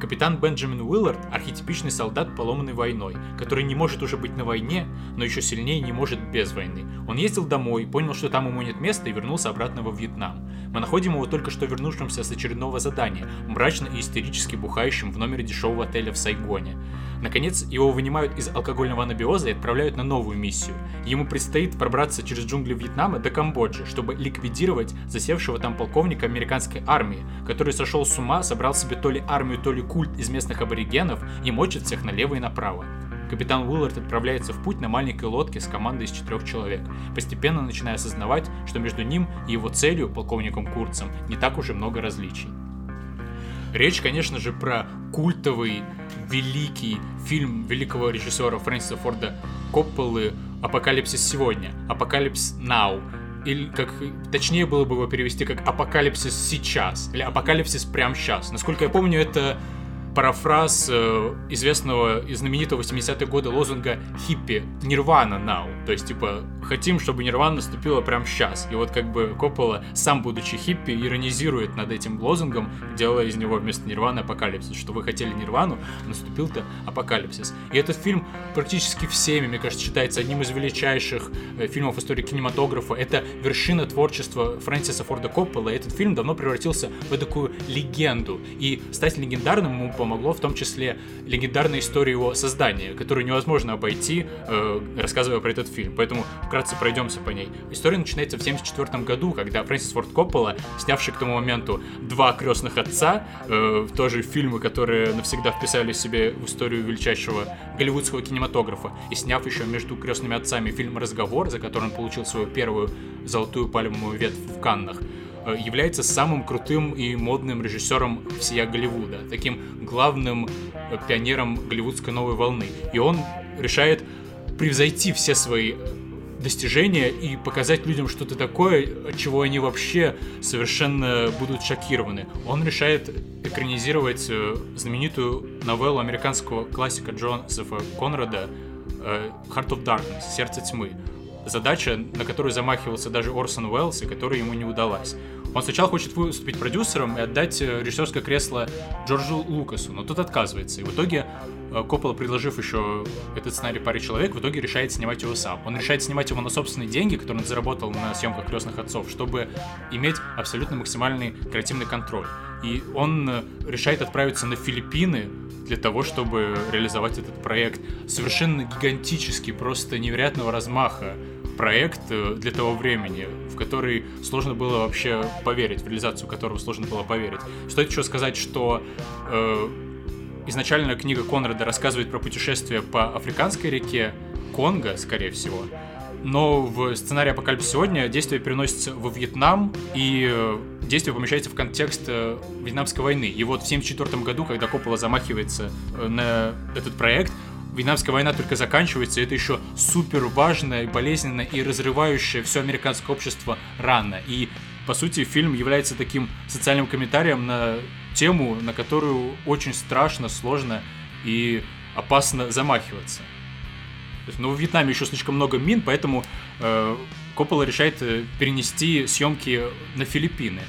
Капитан Бенджамин Уиллард – архетипичный солдат, поломанный войной, который не может уже быть на войне, но еще сильнее не может без войны. Он ездил домой, понял, что там ему нет места и вернулся обратно во Вьетнам. Мы находим его только что вернувшимся с очередного задания, мрачно и истерически бухающим в номере дешевого отеля в Сайгоне. Наконец, его вынимают из алкогольного анабиоза и отправляют на новую миссию. Ему предстоит пробраться через джунгли Вьетнама до Камбоджи, чтобы ликвидировать засевшего там полковника американской армии, который сошел с ума, собрал себе то ли армию, то ли культ из местных аборигенов и мочит всех налево и направо. Капитан Уиллард отправляется в путь на маленькой лодке с командой из четырех человек, постепенно начиная осознавать, что между ним и его целью, полковником Курцем, не так уж и много различий. Речь, конечно же, про культовый, великий фильм великого режиссера Фрэнсиса Форда Копполы «Апокалипсис сегодня», «Apocalypse Now», или как точнее было бы его перевести как «Апокалипсис сейчас» или «Апокалипсис прямо сейчас». Насколько я помню, это парафраз э, известного и знаменитого 80-е годы лозунга «Хиппи» «Нирвана now». То есть, типа, хотим, чтобы Нирвана наступила прямо сейчас. И вот как бы Коппола, сам будучи хиппи, иронизирует над этим лозунгом, делая из него вместо Нирваны апокалипсис. Что вы хотели Нирвану, наступил-то апокалипсис. И этот фильм практически всеми, мне кажется, считается одним из величайших э, фильмов истории кинематографа. Это вершина творчества Фрэнсиса Форда Коппола. И этот фильм давно превратился в такую легенду. И стать легендарным ему помогло в том числе легендарная история его создания, которую невозможно обойти, э, рассказывая про этот фильм. Поэтому вкратце пройдемся по ней. История начинается в 1974 году, когда Фрэнсис Форд Коппола, снявший к тому моменту два крестных отца, э, тоже фильмы, которые навсегда вписали себе в историю величайшего голливудского кинематографа, и сняв еще между крестными отцами фильм «Разговор», за который он получил свою первую золотую пальмовую ветвь в Каннах, является самым крутым и модным режиссером всея Голливуда, таким главным э, пионером голливудской новой волны. И он решает превзойти все свои достижения и показать людям что-то такое, от чего они вообще совершенно будут шокированы. Он решает экранизировать э, знаменитую новеллу американского классика Джозефа Конрада «Heart of Darkness» — «Сердце тьмы», задача, на которую замахивался даже Орсон Уэллс, и которая ему не удалась. Он сначала хочет выступить продюсером и отдать э, режиссерское кресло Джорджу Лукасу, но тот отказывается. И в итоге э, Коппола, предложив еще этот сценарий паре человек, в итоге решает снимать его сам. Он решает снимать его на собственные деньги, которые он заработал на съемках «Крестных отцов», чтобы иметь абсолютно максимальный креативный контроль. И он э, решает отправиться на Филиппины для того, чтобы реализовать этот проект. Совершенно гигантический, просто невероятного размаха проект э, для того времени, в который сложно было вообще поверить, в реализацию которого сложно было поверить. Стоит еще сказать, что э, изначально книга Конрада рассказывает про путешествие по африканской реке Конго, скорее всего, но в сценарии «Апокалипсис сегодня» действие переносится во Вьетнам, и э, действие помещается в контекст э, Вьетнамской войны. И вот в 1974 году, когда Коппола замахивается на этот проект, Вьетнамская война только заканчивается, и это еще супер важная, болезненная и разрывающая все американское общество рано. И, по сути, фильм является таким социальным комментарием на тему, на которую очень страшно, сложно и опасно замахиваться. Но ну, в Вьетнаме еще слишком много мин, поэтому э, Коппола решает э, перенести съемки на Филиппины.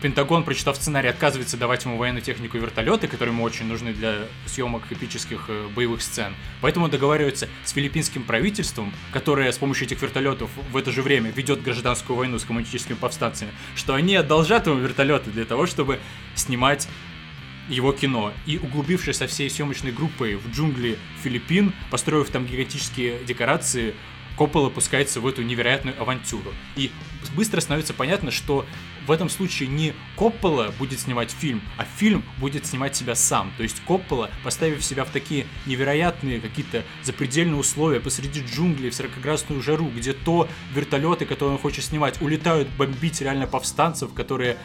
Пентагон, прочитав сценарий, отказывается давать ему военную технику и вертолеты, которые ему очень нужны для съемок эпических э, боевых сцен. Поэтому он договаривается с филиппинским правительством, которое с помощью этих вертолетов в это же время ведет гражданскую войну с коммунистическими повстанцами, что они одолжат ему вертолеты для того, чтобы снимать его кино. И углубившись со всей съемочной группой в джунгли Филиппин, построив там гигантические декорации, Коппола пускается в эту невероятную авантюру. И быстро становится понятно, что в этом случае не Коппола будет снимать фильм, а фильм будет снимать себя сам. То есть Коппола, поставив себя в такие невероятные какие-то запредельные условия посреди джунглей в 40-градусную жару, где то вертолеты, которые он хочет снимать, улетают бомбить реально повстанцев, которые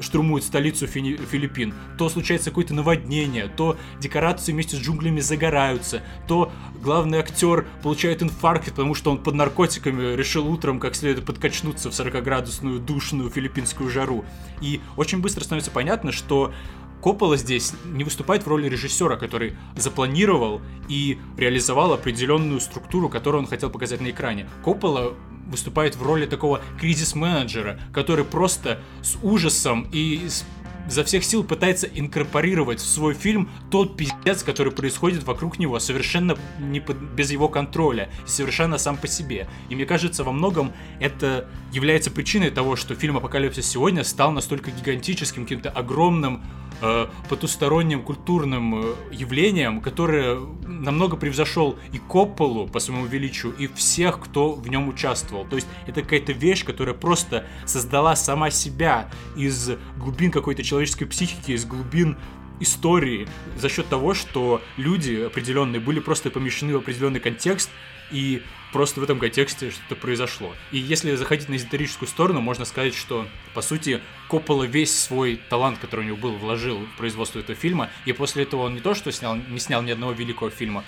штурмуют столицу Филиппин, то случается какое-то наводнение, то декорации вместе с джунглями загораются, то главный актер получает инфаркт, потому что он под наркотиками решил утром как следует подкачнуться в 40-градусную душную филиппинскую жару. И очень быстро становится понятно, что Коппола здесь не выступает в роли режиссера, который запланировал и реализовал определенную структуру, которую он хотел показать на экране. Коппола выступает в роли такого кризис-менеджера, который просто с ужасом и с изо всех сил пытается инкорпорировать в свой фильм тот пиздец, который происходит вокруг него, совершенно не под, без его контроля, совершенно сам по себе. И мне кажется, во многом это является причиной того, что фильм «Апокалипсис сегодня» стал настолько гигантическим, каким-то огромным э, потусторонним культурным э, явлением, которое намного превзошел и Копполу по своему величию, и всех, кто в нем участвовал. То есть это какая-то вещь, которая просто создала сама себя из глубин какой-то человеческой психики, из глубин истории за счет того, что люди определенные были просто помещены в определенный контекст, и просто в этом контексте что-то произошло. И если заходить на эзотерическую сторону, можно сказать, что, по сути, Коппола весь свой талант, который у него был, вложил в производство этого фильма, и после этого он не то, что снял, не снял ни одного великого фильма,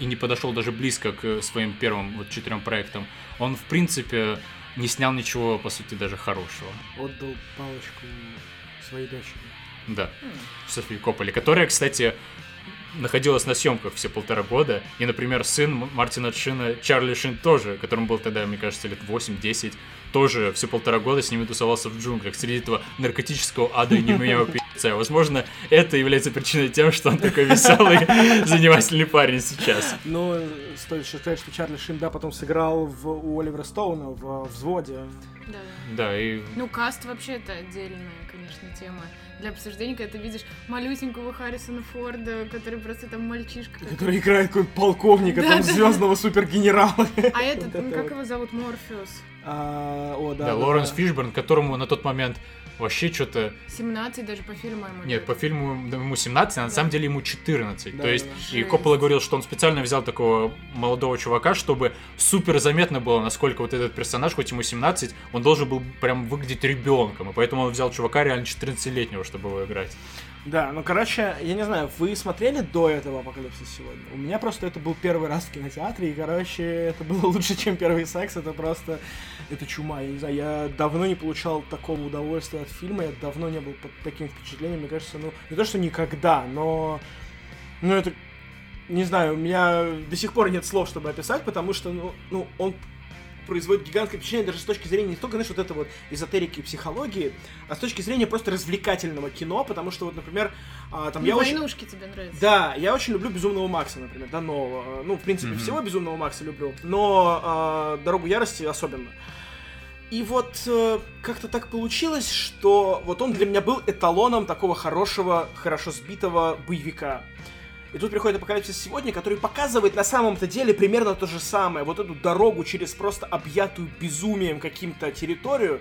и не подошел даже близко к своим первым вот четырем проектам, он, в принципе, не снял ничего, по сути, даже хорошего. Отдал палочку своей дочери. Да, Софии Копполи, которая, кстати, находилась на съемках все полтора года. И, например, сын Мартина Шина, Чарли Шин тоже, которому был тогда, мне кажется, лет 8-10, тоже все полтора года с ними тусовался в джунглях среди этого наркотического ада и неменяемого пи***ца. Возможно, это является причиной тем, что он такой веселый, <laughs> занимательный парень сейчас. Ну, стоит еще сказать, что Чарли Шин, да, потом сыграл в, у Оливера Стоуна в «Взводе». Да. Да, и Ну, каст вообще это отдельная, конечно, тема для обсуждения, когда ты видишь малюсенького Харрисона Форда, который просто там мальчишка. какой-то. Который играет какой-то полковника, Да, там, да. звездного супергенерала. А этот, ну, как его зовут, Морфеус? А, О, да. да, да, Лоренс да. Фишберн, которому на тот момент вообще что-то... 17 даже по фильму ему Нет, по фильму ему 17, а на Да. самом деле ему 14. Да, То есть, да, да. и. Коппола говорил, что он специально взял такого молодого чувака, чтобы супер заметно было, насколько вот этот персонаж, хоть ему 17, он должен был прям выглядеть ребенком. И поэтому он взял чувака реально 14-летнего, чтобы его играть. Да, ну, короче, я не знаю, вы смотрели до этого «Апокалипсис сегодня»? У меня просто это был первый раз в кинотеатре, и, короче, это было лучше, чем первый секс, это просто, это чума, я не знаю, я давно не получал такого удовольствия от фильма, я давно не был под таким впечатлением, мне кажется, ну, не то, что никогда, но, ну, это, не знаю, у меня до сих пор нет слов, чтобы описать, потому что, ну, ну он производит гигантское впечатление даже с точки зрения не только, знаешь, вот это вот эзотерики и психологии, а с точки зрения просто развлекательного кино, потому что вот, например, а, там Ну, я очень... тебе нравятся. Да, я очень люблю Безумного Макса, например, да, нового. Ну, в принципе, Мгм. всего Безумного Макса люблю, но а, Дорогу ярости особенно. И вот э, как-то так получилось, что вот он для меня был эталоном такого хорошего, хорошо сбитого боевика. И тут приходит апокалипсис сегодня, который показывает на самом-то деле примерно то же самое. Вот эту дорогу через просто объятую безумием каким-то территорию,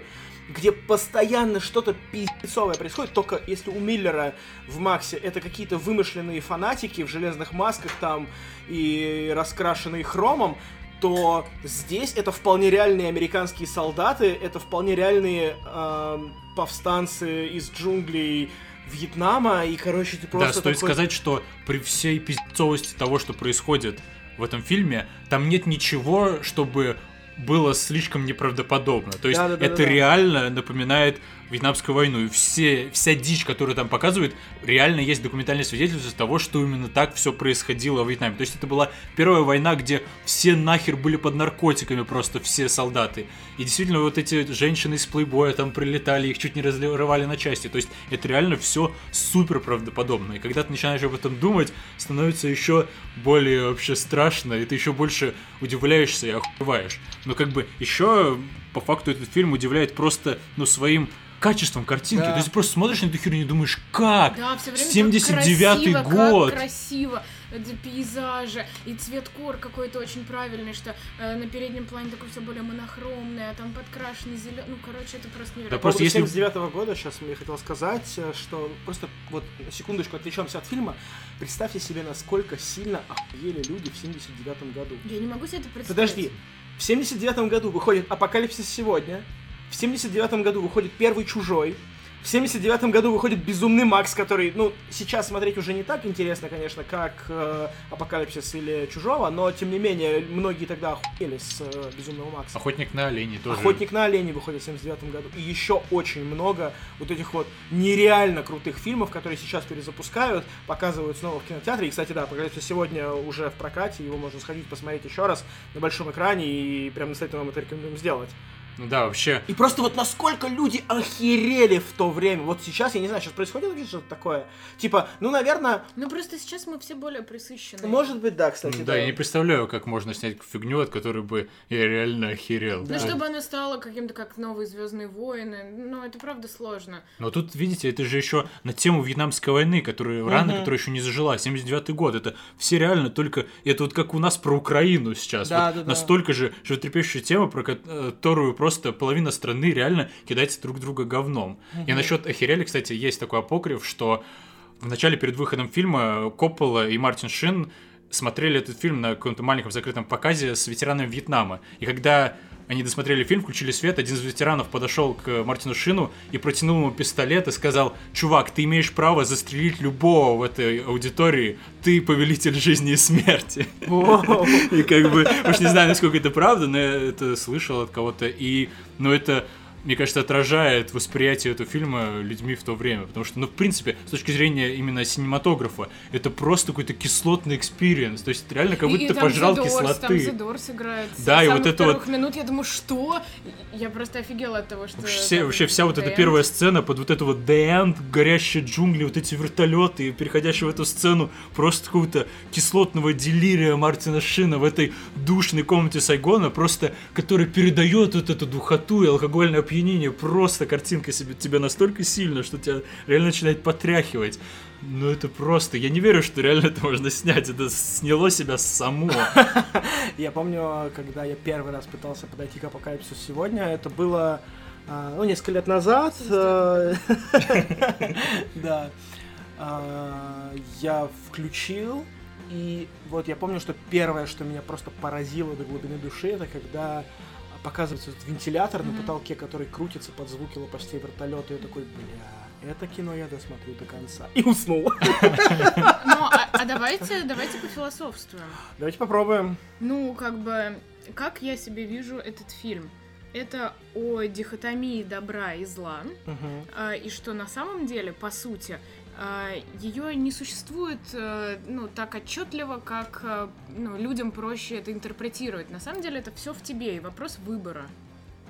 где постоянно что-то пиздецовое происходит, только если у Миллера в Максе это какие-то вымышленные фанатики в железных масках там и раскрашенные хромом, то здесь это вполне реальные американские солдаты, это вполне реальные эм, повстанцы из джунглей Вьетнама, и, короче, ты просто да, стоит такой- сказать, что при всей пиздцовости того, что происходит в этом фильме, там нет ничего, чтобы было слишком неправдоподобно. То есть Да-да-да-да-да. это реально напоминает Вьетнамскую войну. И все, вся дичь, которую там показывают, реально есть документальное свидетельство того, что именно так все происходило в Вьетнаме. То есть это была первая война, где все нахер были под наркотиками просто, все солдаты. И действительно вот эти женщины из плейбоя там прилетали, их чуть не разрывали на части. То есть это реально все супер правдоподобно. И когда ты начинаешь об этом думать, становится еще более вообще страшно, и ты еще больше удивляешься и охуеваешь. Но как бы еще по факту этот фильм удивляет просто, ну, своим качеством картинки. Да. То есть ты просто смотришь на эту херню и думаешь, как? Да, все время 79-й так красиво, год. Как красиво. Это пейзажи. И цвет кор какой-то очень правильный, что э, на переднем плане такое все более монохромное, а там подкрашенный зеленый. Ну, короче, это просто невероятно. Да просто если- поводу 79 года, сейчас мне хотел сказать, э, что просто вот на секундочку отвлечемся от фильма. Представьте себе, насколько сильно охуели люди в 79 году. Я не могу себе это представить. Подожди, в 79 году выходит «Апокалипсис сегодня», в 79 году выходит первый «Чужой», в 79 году выходит «Безумный Макс», который, ну, сейчас смотреть уже не так интересно, конечно, как э, «Апокалипсис» или «Чужого», но, тем не менее, многие тогда охуели с э, «Безумного Макса». Охотник на оленей тоже. Охотник на оленей выходит в 79 году. И еще очень много вот этих вот нереально крутых фильмов, которые сейчас перезапускают, показывают снова в кинотеатре. И, кстати, да, «Апокалипсис» сегодня уже в прокате, его можно сходить посмотреть еще раз на большом экране, и прям настоятельно вам это рекомендуем сделать. Ну да, вообще, И просто вот насколько люди охерели в то время. Вот сейчас, я не знаю, сейчас происходит вообще что-то такое. Типа, ну, наверное, Ну просто сейчас мы все более присыщены. может быть, да, кстати. ну да, я не представляю, как можно снять фигню, от которой бы я реально охерел. Ну, Да. чтобы она стала каким-то как новые Звездные войны, ну, это правда сложно. Но тут, видите, это же еще на тему Вьетнамской войны, которая, рана, Мгм. которая еще не зажила, 79 год. Это все реально только... Это вот как у нас про Украину сейчас. Да, Вот да, да. настолько же животрепещущая тема, про э, которую просто половина страны реально кидается друг друга говном. И насчет охерели, кстати, есть такой апокриф, что в начале перед выходом фильма Коппола и Мартин Шин смотрели этот фильм на каком-то маленьком закрытом показе с ветеранами Вьетнама. И когда они досмотрели фильм, включили свет, один из ветеранов подошел к Мартину Шину и протянул ему пистолет и сказал, чувак, ты имеешь право застрелить любого в этой аудитории, ты повелитель жизни и смерти. И как бы, уж не знаю, насколько это правда, но я это слышал от кого-то. И, ну, это, мне кажется, отражает восприятие этого фильма людьми в то время. Потому что, ну, в принципе, с точки зрения именно синематографа, это просто какой-то кислотный experience. То есть, реально как будто и ты там пожрал The Doors, Там кислоты. The Doors играет. Да, и вот это вот- минут я думаю, что? Я просто офигела от того, что... Все, там вообще вся вот The эта End. первая сцена под вот это вот The End, горящие джунгли, вот эти вертолеты, переходящие в эту сцену просто какого-то кислотного делирия Мартина Шина в этой душной комнате Сайгона, просто который передает вот эту духоту и алкогольное опьянение, просто картинка себе тебя настолько сильно, что тебя реально начинает потряхивать. Ну это просто, я не верю, что реально это можно снять, это сняло себя само. <laughs> Я помню, когда я первый раз пытался подойти к апокалипсису сегодня, это было а, ну, несколько лет назад. э, <laughs> Да. А, Я включил, и вот я помню, что первое, что меня просто поразило до глубины души, это когда показывается этот вентилятор на Мгм. потолке, который крутится под звуки лопастей вертолета, и я такой, бля, это кино я досмотрю до конца. И уснул. Ну, а, <laughs> а давайте, давайте пофилософствуем. Давайте попробуем. Ну, как бы, как я себе вижу этот фильм? Это о дихотомии добра и зла, а, и что на самом деле, по сути, ее не существует э, ну, так отчетливо, как э, ну, людям проще это интерпретировать. На самом деле это все в тебе, и вопрос выбора.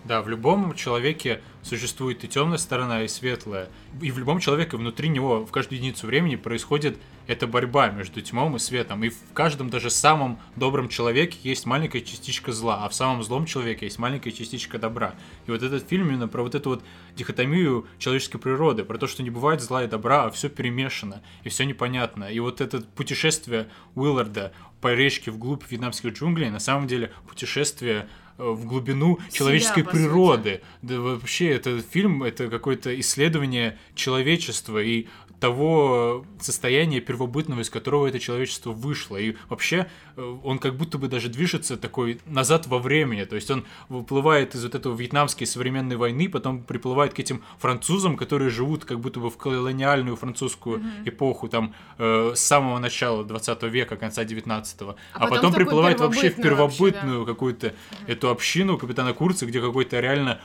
Да, в любом человеке существует и темная сторона, и светлая. И в любом человеке внутри него в каждую единицу времени происходит эта борьба между тьмом и светом. И в каждом даже самом добром человеке есть маленькая частичка зла, а в самом злом человеке есть маленькая частичка добра. И вот этот фильм именно про вот эту вот дихотомию человеческой природы, про то, что не бывает зла и добра, а все перемешано, и все непонятно. И вот это путешествие Уилларда по речке вглубь вьетнамских джунглей, на самом деле путешествие в глубину Себя, человеческой сути. природы. Да вообще, этот фильм — это какое-то исследование человечества и того состояния первобытного, из которого это человечество вышло. И вообще э, он как будто бы даже движется такой назад во времени. То есть он выплывает из вот этого вьетнамской современной войны, потом приплывает к этим французам, которые живут как будто бы в колониальную французскую эпоху, там, э, с самого начала 20 века, конца 19-го. А, потом потом такую приплывает вообще в первобытную вообще, да. какую-то эту общину капитана Курца, где какой-то реально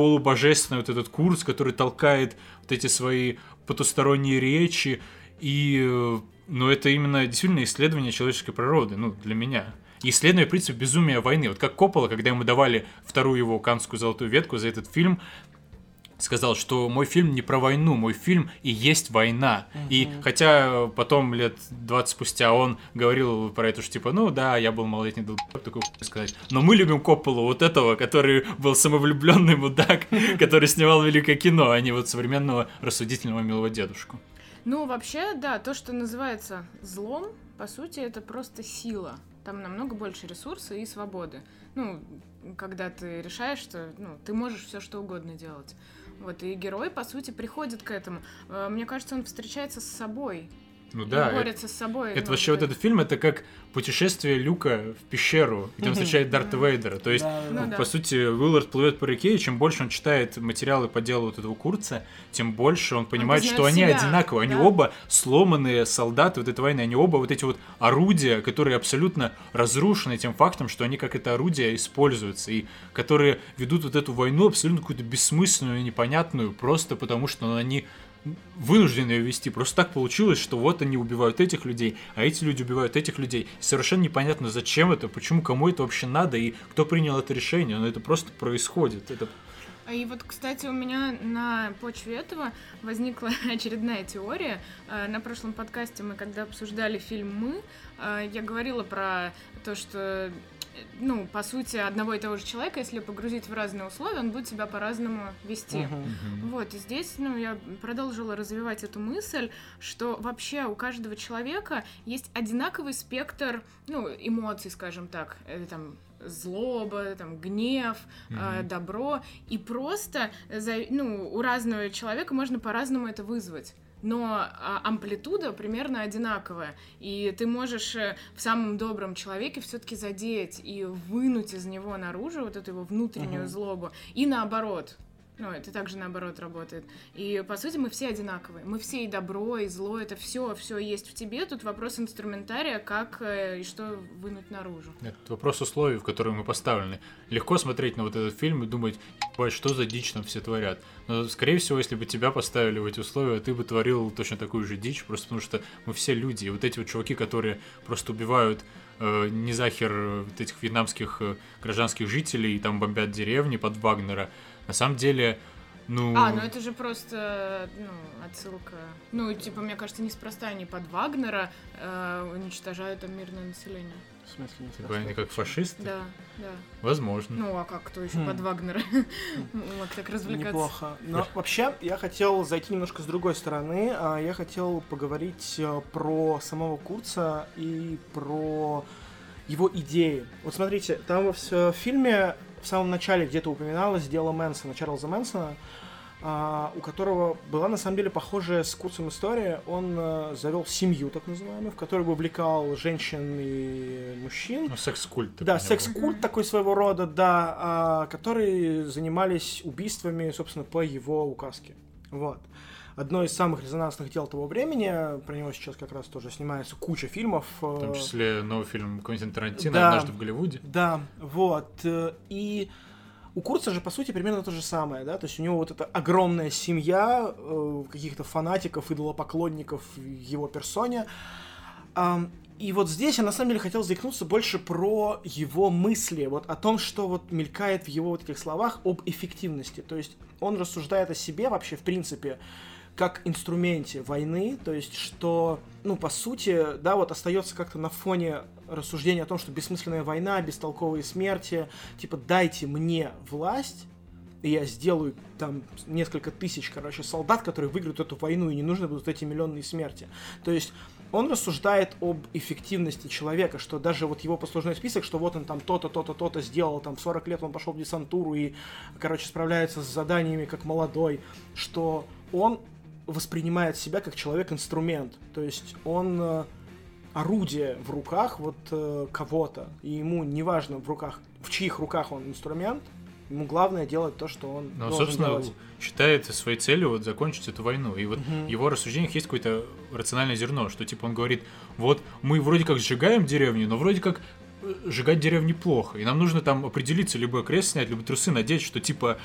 полубожественный вот этот курс, который толкает вот эти свои потусторонние речи. И, э, ну, это именно действительно исследование человеческой природы, ну, для меня. Исследование, в принципе, безумия войны. Вот как Коппола, когда ему давали вторую его канскую золотую ветку за этот фильм, сказал, что мой фильм не про войну, мой фильм и есть война. И хотя э, потом лет 20 спустя он говорил про это, что типа, ну да, я был малолетний долб***ь, такой сказать. Но мы любим Копполу вот этого, который был самовлюбленный мудак, <laughs> который снимал великое кино, а не вот современного рассудительного милого дедушку. Ну, вообще, да, то, что называется злом, по сути, это просто сила. Там намного больше ресурса и свободы. Ну, когда ты решаешь, что ну, ты можешь все что угодно делать. Вот, и герой, по сути, приходит к этому. Э, Мне кажется, он встречается с собой. Ну и да, борется с собой. Это ну, вообще вот это- этот фильм, это как путешествие Люка в пещеру, где он встречает Дарта Вейдера. То есть, Да, Ну да. по сути, Уиллард плывет по реке, и чем больше он читает материалы по делу вот этого Курца, тем больше он понимает, что познает они себя, одинаковые. Они да. оба сломанные солдаты вот этой войны. Они оба вот эти вот орудия, которые абсолютно разрушены тем фактом, что они как это орудие используются, и которые ведут вот эту войну абсолютно какую-то бессмысленную и непонятную, просто потому что они вынуждены ее вести. Просто так получилось, что вот они убивают этих людей, а эти люди убивают этих людей. Совершенно непонятно, зачем это, почему, кому это вообще надо и кто принял это решение. Но это просто происходит. Это А И вот, кстати, у меня на почве этого возникла <laughs> очередная теория. Э, На прошлом подкасте мы, когда обсуждали фильм «Мы», э, я говорила про то, что, ну, по сути, одного и того же человека, если погрузить в разные условия, он будет себя по-разному вести. Вот, и здесь, ну, я продолжила развивать эту мысль, что вообще у каждого человека есть одинаковый спектр, ну, эмоций, скажем так, э, там, злоба, там, гнев, э, Мгм. добро, и просто, за- ну, у разного человека можно по-разному это вызвать. Но а, амплитуда примерно одинаковая. И ты можешь э, в самом добром человеке все-таки задеть и вынуть из него наружу вот эту его внутреннюю Мгм. злобу. И наоборот. Ну, это также наоборот работает. И по сути мы все одинаковые. Мы все и добро, и зло, это все, все есть в тебе. Тут вопрос инструментария, как э, и что вынуть наружу. Это вопрос условий, в которые мы поставлены. Легко смотреть на вот этот фильм и думать, «Ебать, что за дичь там все творят. Но, скорее всего, если бы тебя поставили в эти условия, ты бы творил точно такую же дичь, просто потому что мы все люди. И вот эти вот чуваки, которые просто убивают э, не захер э, вот этих вьетнамских э, гражданских жителей и там бомбят деревни под Вагнера, на самом деле, ну... А, ну это же просто, ну, отсылка. Ну, типа, мне кажется, неспроста они под Вагнера э, уничтожают там мирное население. В смысле, не Типа они как фашисты? Да, да. Возможно. Ну, а как кто еще Хм. под Вагнера? <laughs> Вот так развлекаться. Неплохо. Но вообще, я хотел зайти немножко с другой стороны. А, Я хотел поговорить э, про самого Курца и про его идеи. Вот смотрите, там в фильме в самом начале где-то упоминалось дело Мэнсона, Чарльза Мэнсона, а, у которого была на самом деле похожая с Курцем история. Он э, завел семью, так называемую, в которой вовлекал женщин и мужчин. Ну, секс-культ. Да, секс-культ такой своего рода, да, а, которые занимались убийствами, собственно, по его указке. Вот. Одно из самых резонансных дел того времени, про него сейчас как раз тоже снимается куча фильмов. В том э, числе новый фильм Квентина Тарантино Да. «Однажды в Голливуде». Да, вот. э, И у Курца же, по сути, примерно то же самое, да, то есть у него вот эта огромная семья э, каких-то фанатиков, идолопоклонников его персоне. И вот здесь я на самом деле хотел заикнуться больше про его мысли, вот о том, что вот мелькает в его вот этих словах об эффективности. То есть он рассуждает о себе вообще, в принципе, как инструменте войны, то есть что, ну, по сути, да, вот остается как-то на фоне рассуждения о том, что бессмысленная война, бестолковые смерти, типа, дайте мне власть, и я сделаю там несколько тысяч, короче, солдат, которые выиграют эту войну, и не нужны будут эти миллионные смерти. То есть он рассуждает об эффективности человека, что даже вот его послужной список, что вот он там то-то, то-то, то-то сделал, там 40 лет он пошел в десантуру и, короче, справляется с заданиями как молодой, что он воспринимает себя как человек-инструмент. То есть он э, орудие в руках вот э, кого-то, и ему неважно в руках, в чьих руках он инструмент, ему главное делать то, что он Но, должен Ну, собственно, делать. считает своей целью вот закончить эту войну. И вот Мгм. в его рассуждениях есть какое-то рациональное зерно, что типа он говорит, вот мы вроде как сжигаем деревню, но вроде как э, сжигать деревни плохо. И нам нужно там определиться, либо крест снять, либо трусы надеть, что типа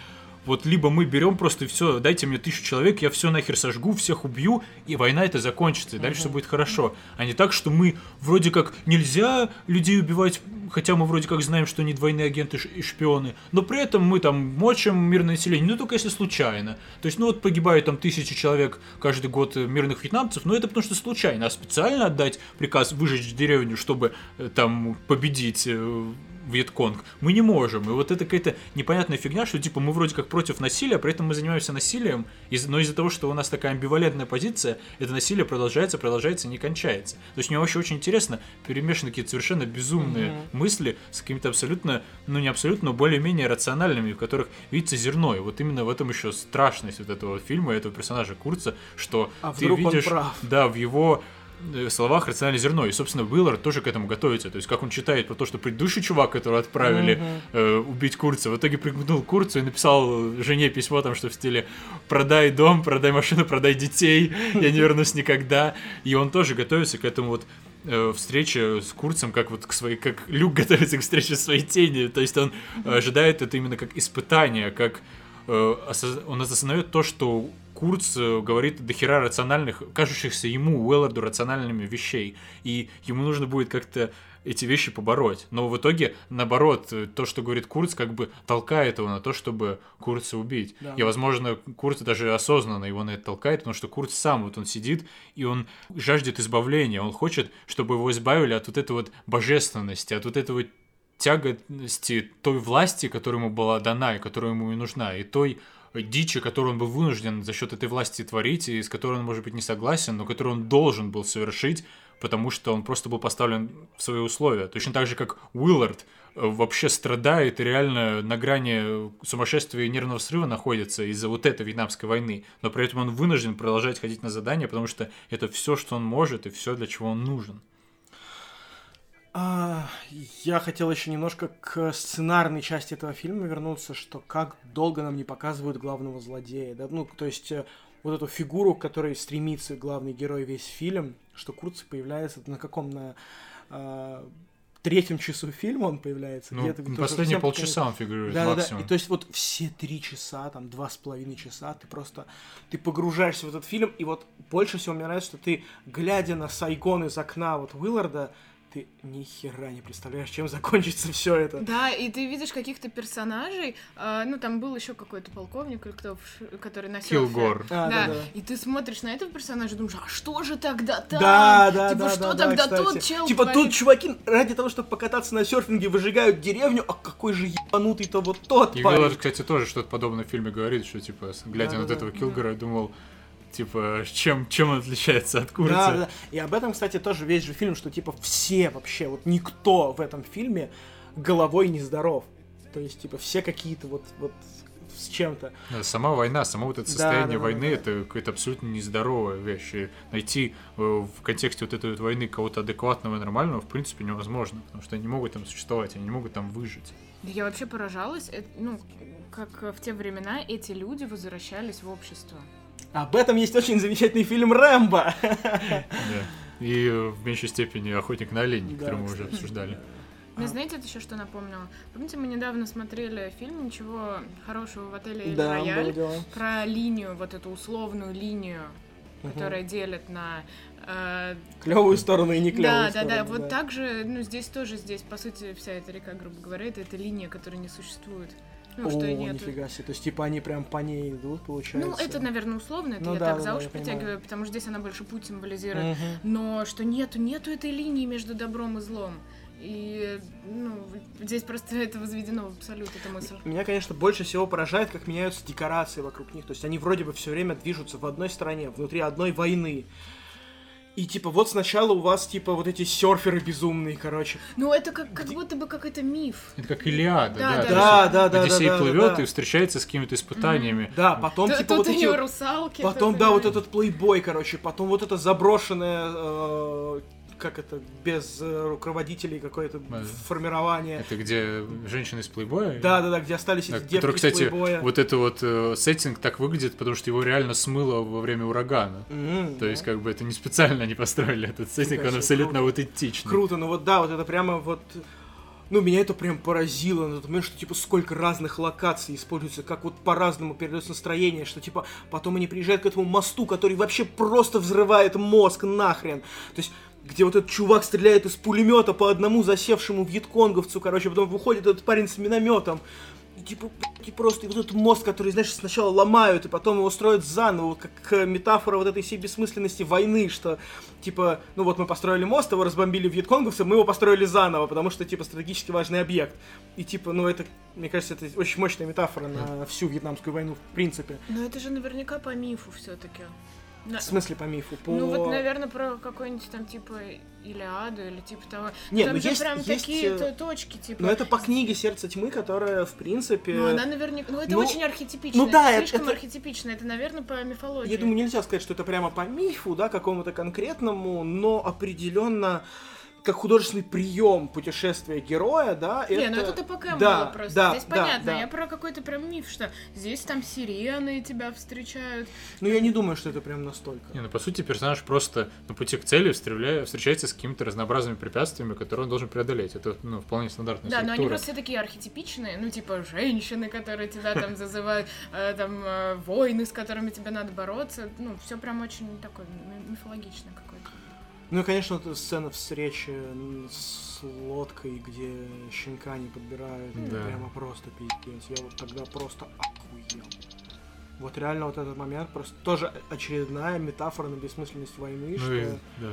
вот либо мы берем просто все, дайте мне тысячу человек, я все нахер сожгу, всех убью, и война это закончится, и дальше все будет хорошо. А не так, что мы вроде как нельзя людей убивать, хотя мы вроде как знаем, что они двойные агенты и шпионы, но при этом мы там мочим мирное население, ну только если случайно. То есть, ну вот погибают там тысячи человек каждый год э, мирных вьетнамцев, но это потому что случайно, а специально отдать приказ выжечь деревню, чтобы э, там победить э, Вьетконг, мы не можем. И вот это какая-то непонятная фигня, что типа мы вроде как против насилия, при этом мы занимаемся насилием, но из-за того, что у нас такая амбивалентная позиция, это насилие продолжается, продолжается, не кончается. То есть мне вообще очень интересно, перемешаны какие-то совершенно безумные Мгм. мысли с какими-то абсолютно, ну не абсолютно, но более-менее рациональными, в которых видится зерно. И вот именно в этом еще страшность вот этого фильма, этого персонажа Курца, что А ты видишь, да, в его словах рациональное зерно. И, собственно, Уиллард тоже к этому готовится. То есть, как он читает про то, что предыдущий чувак, которого отправили Мгм. э, убить Курца, в итоге пригнул Курцу и написал жене письмо там, что в стиле «продай дом, продай машину, продай детей, я не вернусь никогда». И он тоже готовится к этому вот э, встрече с Курцем, как вот к своей, как Люк готовится к встрече с своей тенью. То есть он ожидает это именно как испытание, как э, он осознает то, что Курц э, говорит дохера рациональных, кажущихся ему, Уэлларду, рациональными вещей. И ему нужно будет как-то эти вещи побороть. Но в итоге, наоборот, то, что говорит Курц, как бы толкает его на то, чтобы Курца убить. Да. И, возможно, Курц даже осознанно его на это толкает, потому что Курц сам, вот он сидит, и он жаждет избавления, он хочет, чтобы его избавили от вот этой вот божественности, от вот этого тяготности той власти, которая ему была дана и которая ему и нужна, и той дичи, которую он был вынужден за счет этой власти творить, и с которой он, может быть, не согласен, но которую он должен был совершить, потому что он просто был поставлен в свои условия. Точно так же, как Уиллард э, вообще страдает и реально на грани сумасшествия и нервного срыва находится из-за вот этой вьетнамской войны, но при этом он вынужден продолжать ходить на задания, потому что это все, что он может, и все, для чего он нужен. А, я хотел еще немножко к сценарной части этого фильма вернуться, что как долго нам не показывают главного злодея, да, ну, то есть э, вот эту фигуру, к которой стремится главный герой весь фильм, что Курци появляется на каком, на а, третьем часу фильма он появляется. Ну, где-то последние полчаса он фигурирует да, да, да. максимум. И то есть вот все три часа, там два с половиной часа, ты просто ты погружаешься в этот фильм, и вот больше всего мне нравится, что ты, глядя на Сайгон из окна вот Уилларда, ты ни хера не представляешь, чем закончится все это. Да, и ты видишь каких-то персонажей, а, ну там был еще какой-то полковник, или кто, который на селфи. Килгор. А, да, да, да. и ты смотришь на этого персонажа и думаешь, а что же тогда там? Да, да, типа, да, что да, да, тогда кстати. тот чел Типа творит? тут чуваки ради того, чтобы покататься на серфинге, выжигают деревню, а какой же ебанутый-то вот тот И парень. Кстати, тоже что-то подобное в фильме говорит, что, типа, глядя на вот Да-да-да. этого Килгора, я думал, типа, чем, чем он отличается от Курца? Да, да, да. И об этом, кстати, тоже весь же фильм, что типа все вообще, вот никто в этом фильме головой не здоров. То есть, типа, все какие-то вот, вот с чем-то. Да, Сама война, само вот это Да, состояние да, да, войны, да. это какая-то абсолютно нездоровая вещь. И найти э, в контексте вот этой вот войны кого-то адекватного и нормального, в принципе, невозможно. Потому что они не могут там существовать, они не могут там выжить. Да Я вообще поражалась, э, ну, как в те времена эти люди возвращались в общество. Об этом есть очень замечательный фильм «Рэмбо». Да. И в меньшей степени охотник на оленей, Да, который мы уже обсуждали. Мне знаете, это еще что напомнило? Помните, мы недавно смотрели фильм «Ничего хорошего в отеле Эль Да, Рояль» про линию, вот эту условную линию, Мгм. которая делит на... э, Клевую сторону и не клевую да, да, сторону. да, вот так же, ну, здесь тоже, здесь, по сути, вся эта река, грубо говоря, это, это линия, которая не существует. Ну, О, что нет. нифига себе. То есть, типа, они прям по ней идут, получается. Ну, это, наверное, условно, это Ну я да, так да, за да, уши понимаю. притягиваю, потому что здесь она больше путь символизирует. Мгм. Но что нету, нету этой линии между добром и злом. И, ну, здесь просто <laughs> это возведено в абсолют, эта мысль. Меня, конечно, больше всего поражает, как меняются декорации вокруг них. То есть они вроде бы все время движутся в одной стране, внутри одной войны. И типа вот сначала у вас типа вот эти серферы безумные, короче. Ну, это как, как будто бы какой-то миф. Это как Илиада, Да, да. да, Да, да, да, Одиссей да, да, плывет да. и встречается с какими-то испытаниями. Да, потом Т- типа Тут вот эти... русалки. Потом, да, вот этот плейбой, короче, потом вот это заброшенное, э, как это, без э, руководителей какое-то Да. формирование. Это где женщины из плейбоя? Да, да, да, где остались Да, эти девки который, из кстати, плейбоя. вот это вот э, сеттинг так выглядит, потому что его реально смыло во время урагана. М, То есть, как бы это не специально они построили этот сеттинг, он абсолютно круто. аутентичный. Круто, ну вот да, вот это прямо вот... Ну, меня это прям поразило, на тот момент, что, типа, сколько разных локаций используется, как вот по-разному передается настроение, что, типа, потом они приезжают к этому мосту, который вообще просто взрывает мозг нахрен. То есть, где вот этот чувак стреляет из пулемета по одному засевшему вьетконговцу, короче, потом выходит этот парень с минометом. И, типа, и просто и вот этот мост, который, знаешь, сначала ломают, и потом его строят заново, как э, метафора вот этой всей бессмысленности войны, что, типа, ну вот мы построили мост, его разбомбили вьетконговцы, мы его построили заново, потому что, типа, стратегически важный объект. И, типа, ну это, мне кажется, это очень мощная метафора на всю вьетнамскую войну, в принципе. Но это же наверняка по мифу все-таки. В смысле, по мифу, по... Ну вот, наверное, про какой-нибудь там типа Илиаду или типа того. Не, там ну же есть- прям есть, такие э, то- точки, типа. Ну это по книге «Сердце тьмы», которая, в принципе... Ну, она наверняка. Ну, это ну, очень архетипично. ну да, это- слишком это- архетипично. Это, наверное, по мифологии. Я думаю, нельзя сказать, что это прямо по мифу, да, какому-то конкретному, но определенно как художественный прием путешествия героя, да, Не, это... ну это ТПК да, было просто. да, здесь да, понятно. да. Я про какой-то прям миф, что здесь там сирены тебя встречают. Ну, я не думаю, что это прям настолько. Не, ну по сути персонаж просто на пути к цели встречается с какими-то разнообразными препятствиями, которые он должен преодолеть. Это ну, вполне стандартная Да, но они структура. просто все такие архетипичные, ну, типа, женщины, которые тебя там зазывают, э, там, э, войны, с которыми тебе надо бороться. Ну, все прям очень такое ми- мифологичное какое-то. Ну и, конечно, сцена встречи с лодкой, где щенка не подбирают, Да. прямо просто пиздец. Я вот тогда просто охуел. Вот реально вот этот момент просто тоже очередная метафора на бессмысленность войны, Ну что... и, да.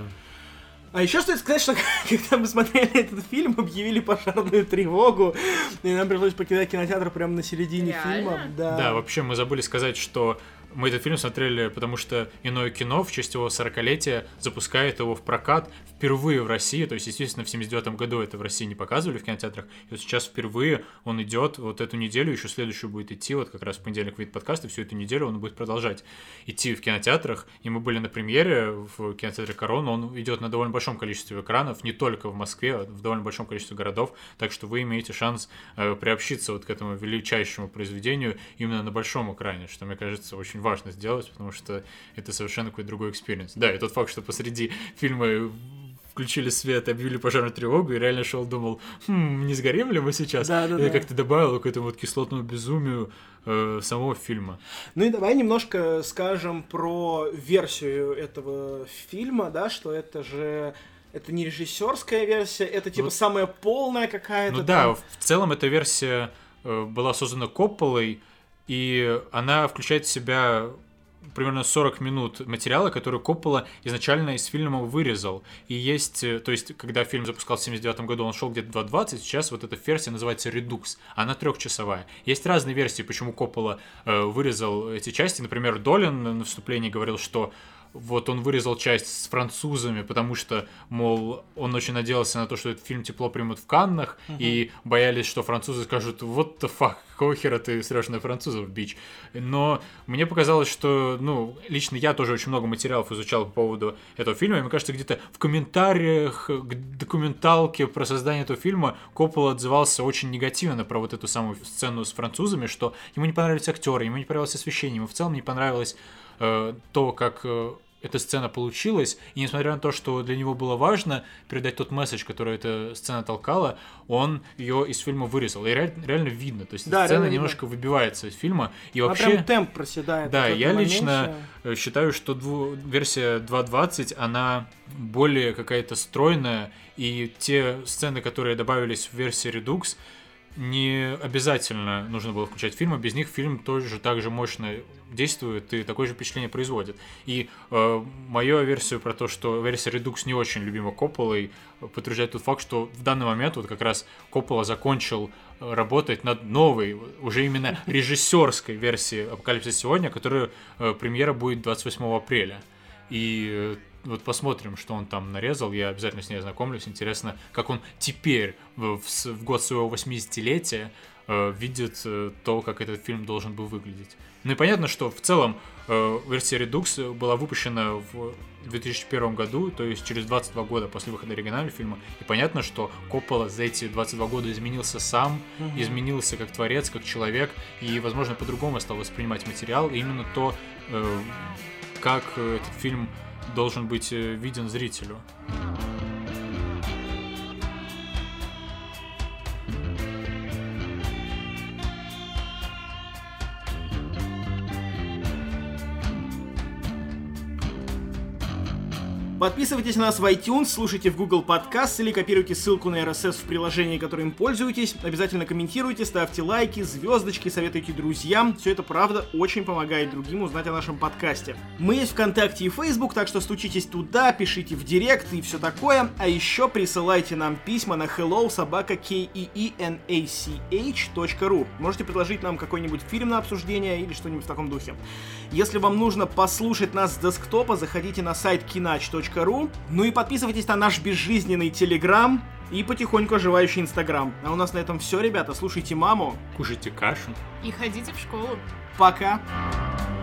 А еще стоит сказать, что <laughs> когда мы смотрели этот фильм, объявили пожарную тревогу, и нам пришлось покидать кинотеатр прямо на середине Реально? фильма. Да. Да, вообще мы забыли сказать, что мы этот фильм смотрели, потому что иное кино в честь его 40-летия запускает его в прокат впервые в России. То есть, естественно, в 79 году это в России не показывали в кинотеатрах. И вот сейчас впервые он идет вот эту неделю, еще следующую будет идти, вот как раз в понедельник выйдет подкаст, и всю эту неделю он будет продолжать идти в кинотеатрах. И мы были на премьере в кинотеатре Корона. Он идет на довольно большом количестве экранов, не только в Москве, а в довольно большом количестве городов. Так что вы имеете шанс э, приобщиться вот к этому величайшему произведению именно на большом экране, что, мне кажется, очень важно сделать, потому что это совершенно какой-то другой experience. Да, и тот факт, что посреди фильма включили свет, объявили пожарную тревогу, и реально шел, думал, хм, не сгорим ли мы сейчас? Да, да, это да. как-то добавило к этому вот кислотному безумию э, самого фильма. Ну и давай немножко скажем про версию этого фильма, да, что это же это не режиссерская версия, это типа Вот. самая полная какая-то. Ну да, там. в целом эта версия э, была создана Копполой, и она включает в себя примерно 40 минут материала, который Коппола изначально из фильма вырезал. И есть, э, то есть, когда фильм запускался в 79 году, он шел где-то 2.20, сейчас вот эта версия называется Redux, она трехчасовая. Есть разные версии, почему Коппола э, вырезал эти части. Например, Долин на вступлении говорил, что вот он вырезал часть с французами, потому что, мол, он очень надеялся на то, что этот фильм тепло примут в Каннах, и боялись, что французы скажут, вот the fuck, какого хера ты срешь на французов, бич. Но мне показалось, что, ну, лично я тоже очень много материалов изучал по поводу этого фильма, и мне кажется, где-то в комментариях к документалке про создание этого фильма Коппола отзывался очень негативно про вот эту самую сцену с французами, что ему не понравились актеры, ему не понравилось освещение, ему в целом не понравилось э, то, как э, эта сцена получилась, и несмотря на то, что для него было важно передать тот месседж, который эта сцена толкала, он ее из фильма вырезал. И ре- реально видно, то есть Да, сцена реально видно. немножко выбивается из фильма, и вообще... прям темп проседает. Да, я моменте. лично э, считаю, что дву- версия 2.20, она более какая-то стройная, и те сцены, которые добавились в версии Redux, не обязательно нужно было включать в фильм, а без них фильм тоже так же мощно действует и такое же впечатление производит. И э, мою версию про то, что версия Redux не очень любима Копполой, подтверждает тот факт, что в данный момент вот как раз Коппола закончил э, работать над новой, уже именно режиссерской версией Апокалипсиса сегодня, которая э, премьера будет 28 апреля. И э, вот посмотрим, что он там нарезал. Я обязательно с ней ознакомлюсь. Интересно, как он теперь, в, в год своего 80-летия, э, видит э, то, как этот фильм должен был выглядеть. Ну и понятно, что в целом э, версия Redux была выпущена в 2001 году, то есть через 22 года после выхода оригинального фильма. И понятно, что Коппола за эти 22 года изменился сам, изменился как творец, как человек, и, возможно, по-другому стал воспринимать материал. И именно то, э, как э, этот фильм должен быть э, виден зрителю. Подписывайтесь на нас в iTunes, слушайте в Google Podcast или копируйте ссылку на RSS в приложении, которым пользуетесь. Обязательно комментируйте, ставьте лайки, звездочки, советуйте друзьям. Все это, правда, очень помогает другим узнать о нашем подкасте. Мы есть ВКонтакте и Facebook, так что стучитесь туда, пишите в директ и все такое. А еще присылайте нам письма на hello собака E ru. Можете предложить нам какой-нибудь фильм на обсуждение или что-нибудь в таком духе. Если вам нужно послушать нас с десктопа, заходите на сайт kinach.ru. Ну и подписывайтесь на наш безжизненный Телеграм и потихоньку оживающий Инстаграм. А у нас на этом все, ребята. Слушайте маму. Кушайте кашу. И ходите в школу. Пока. Пока.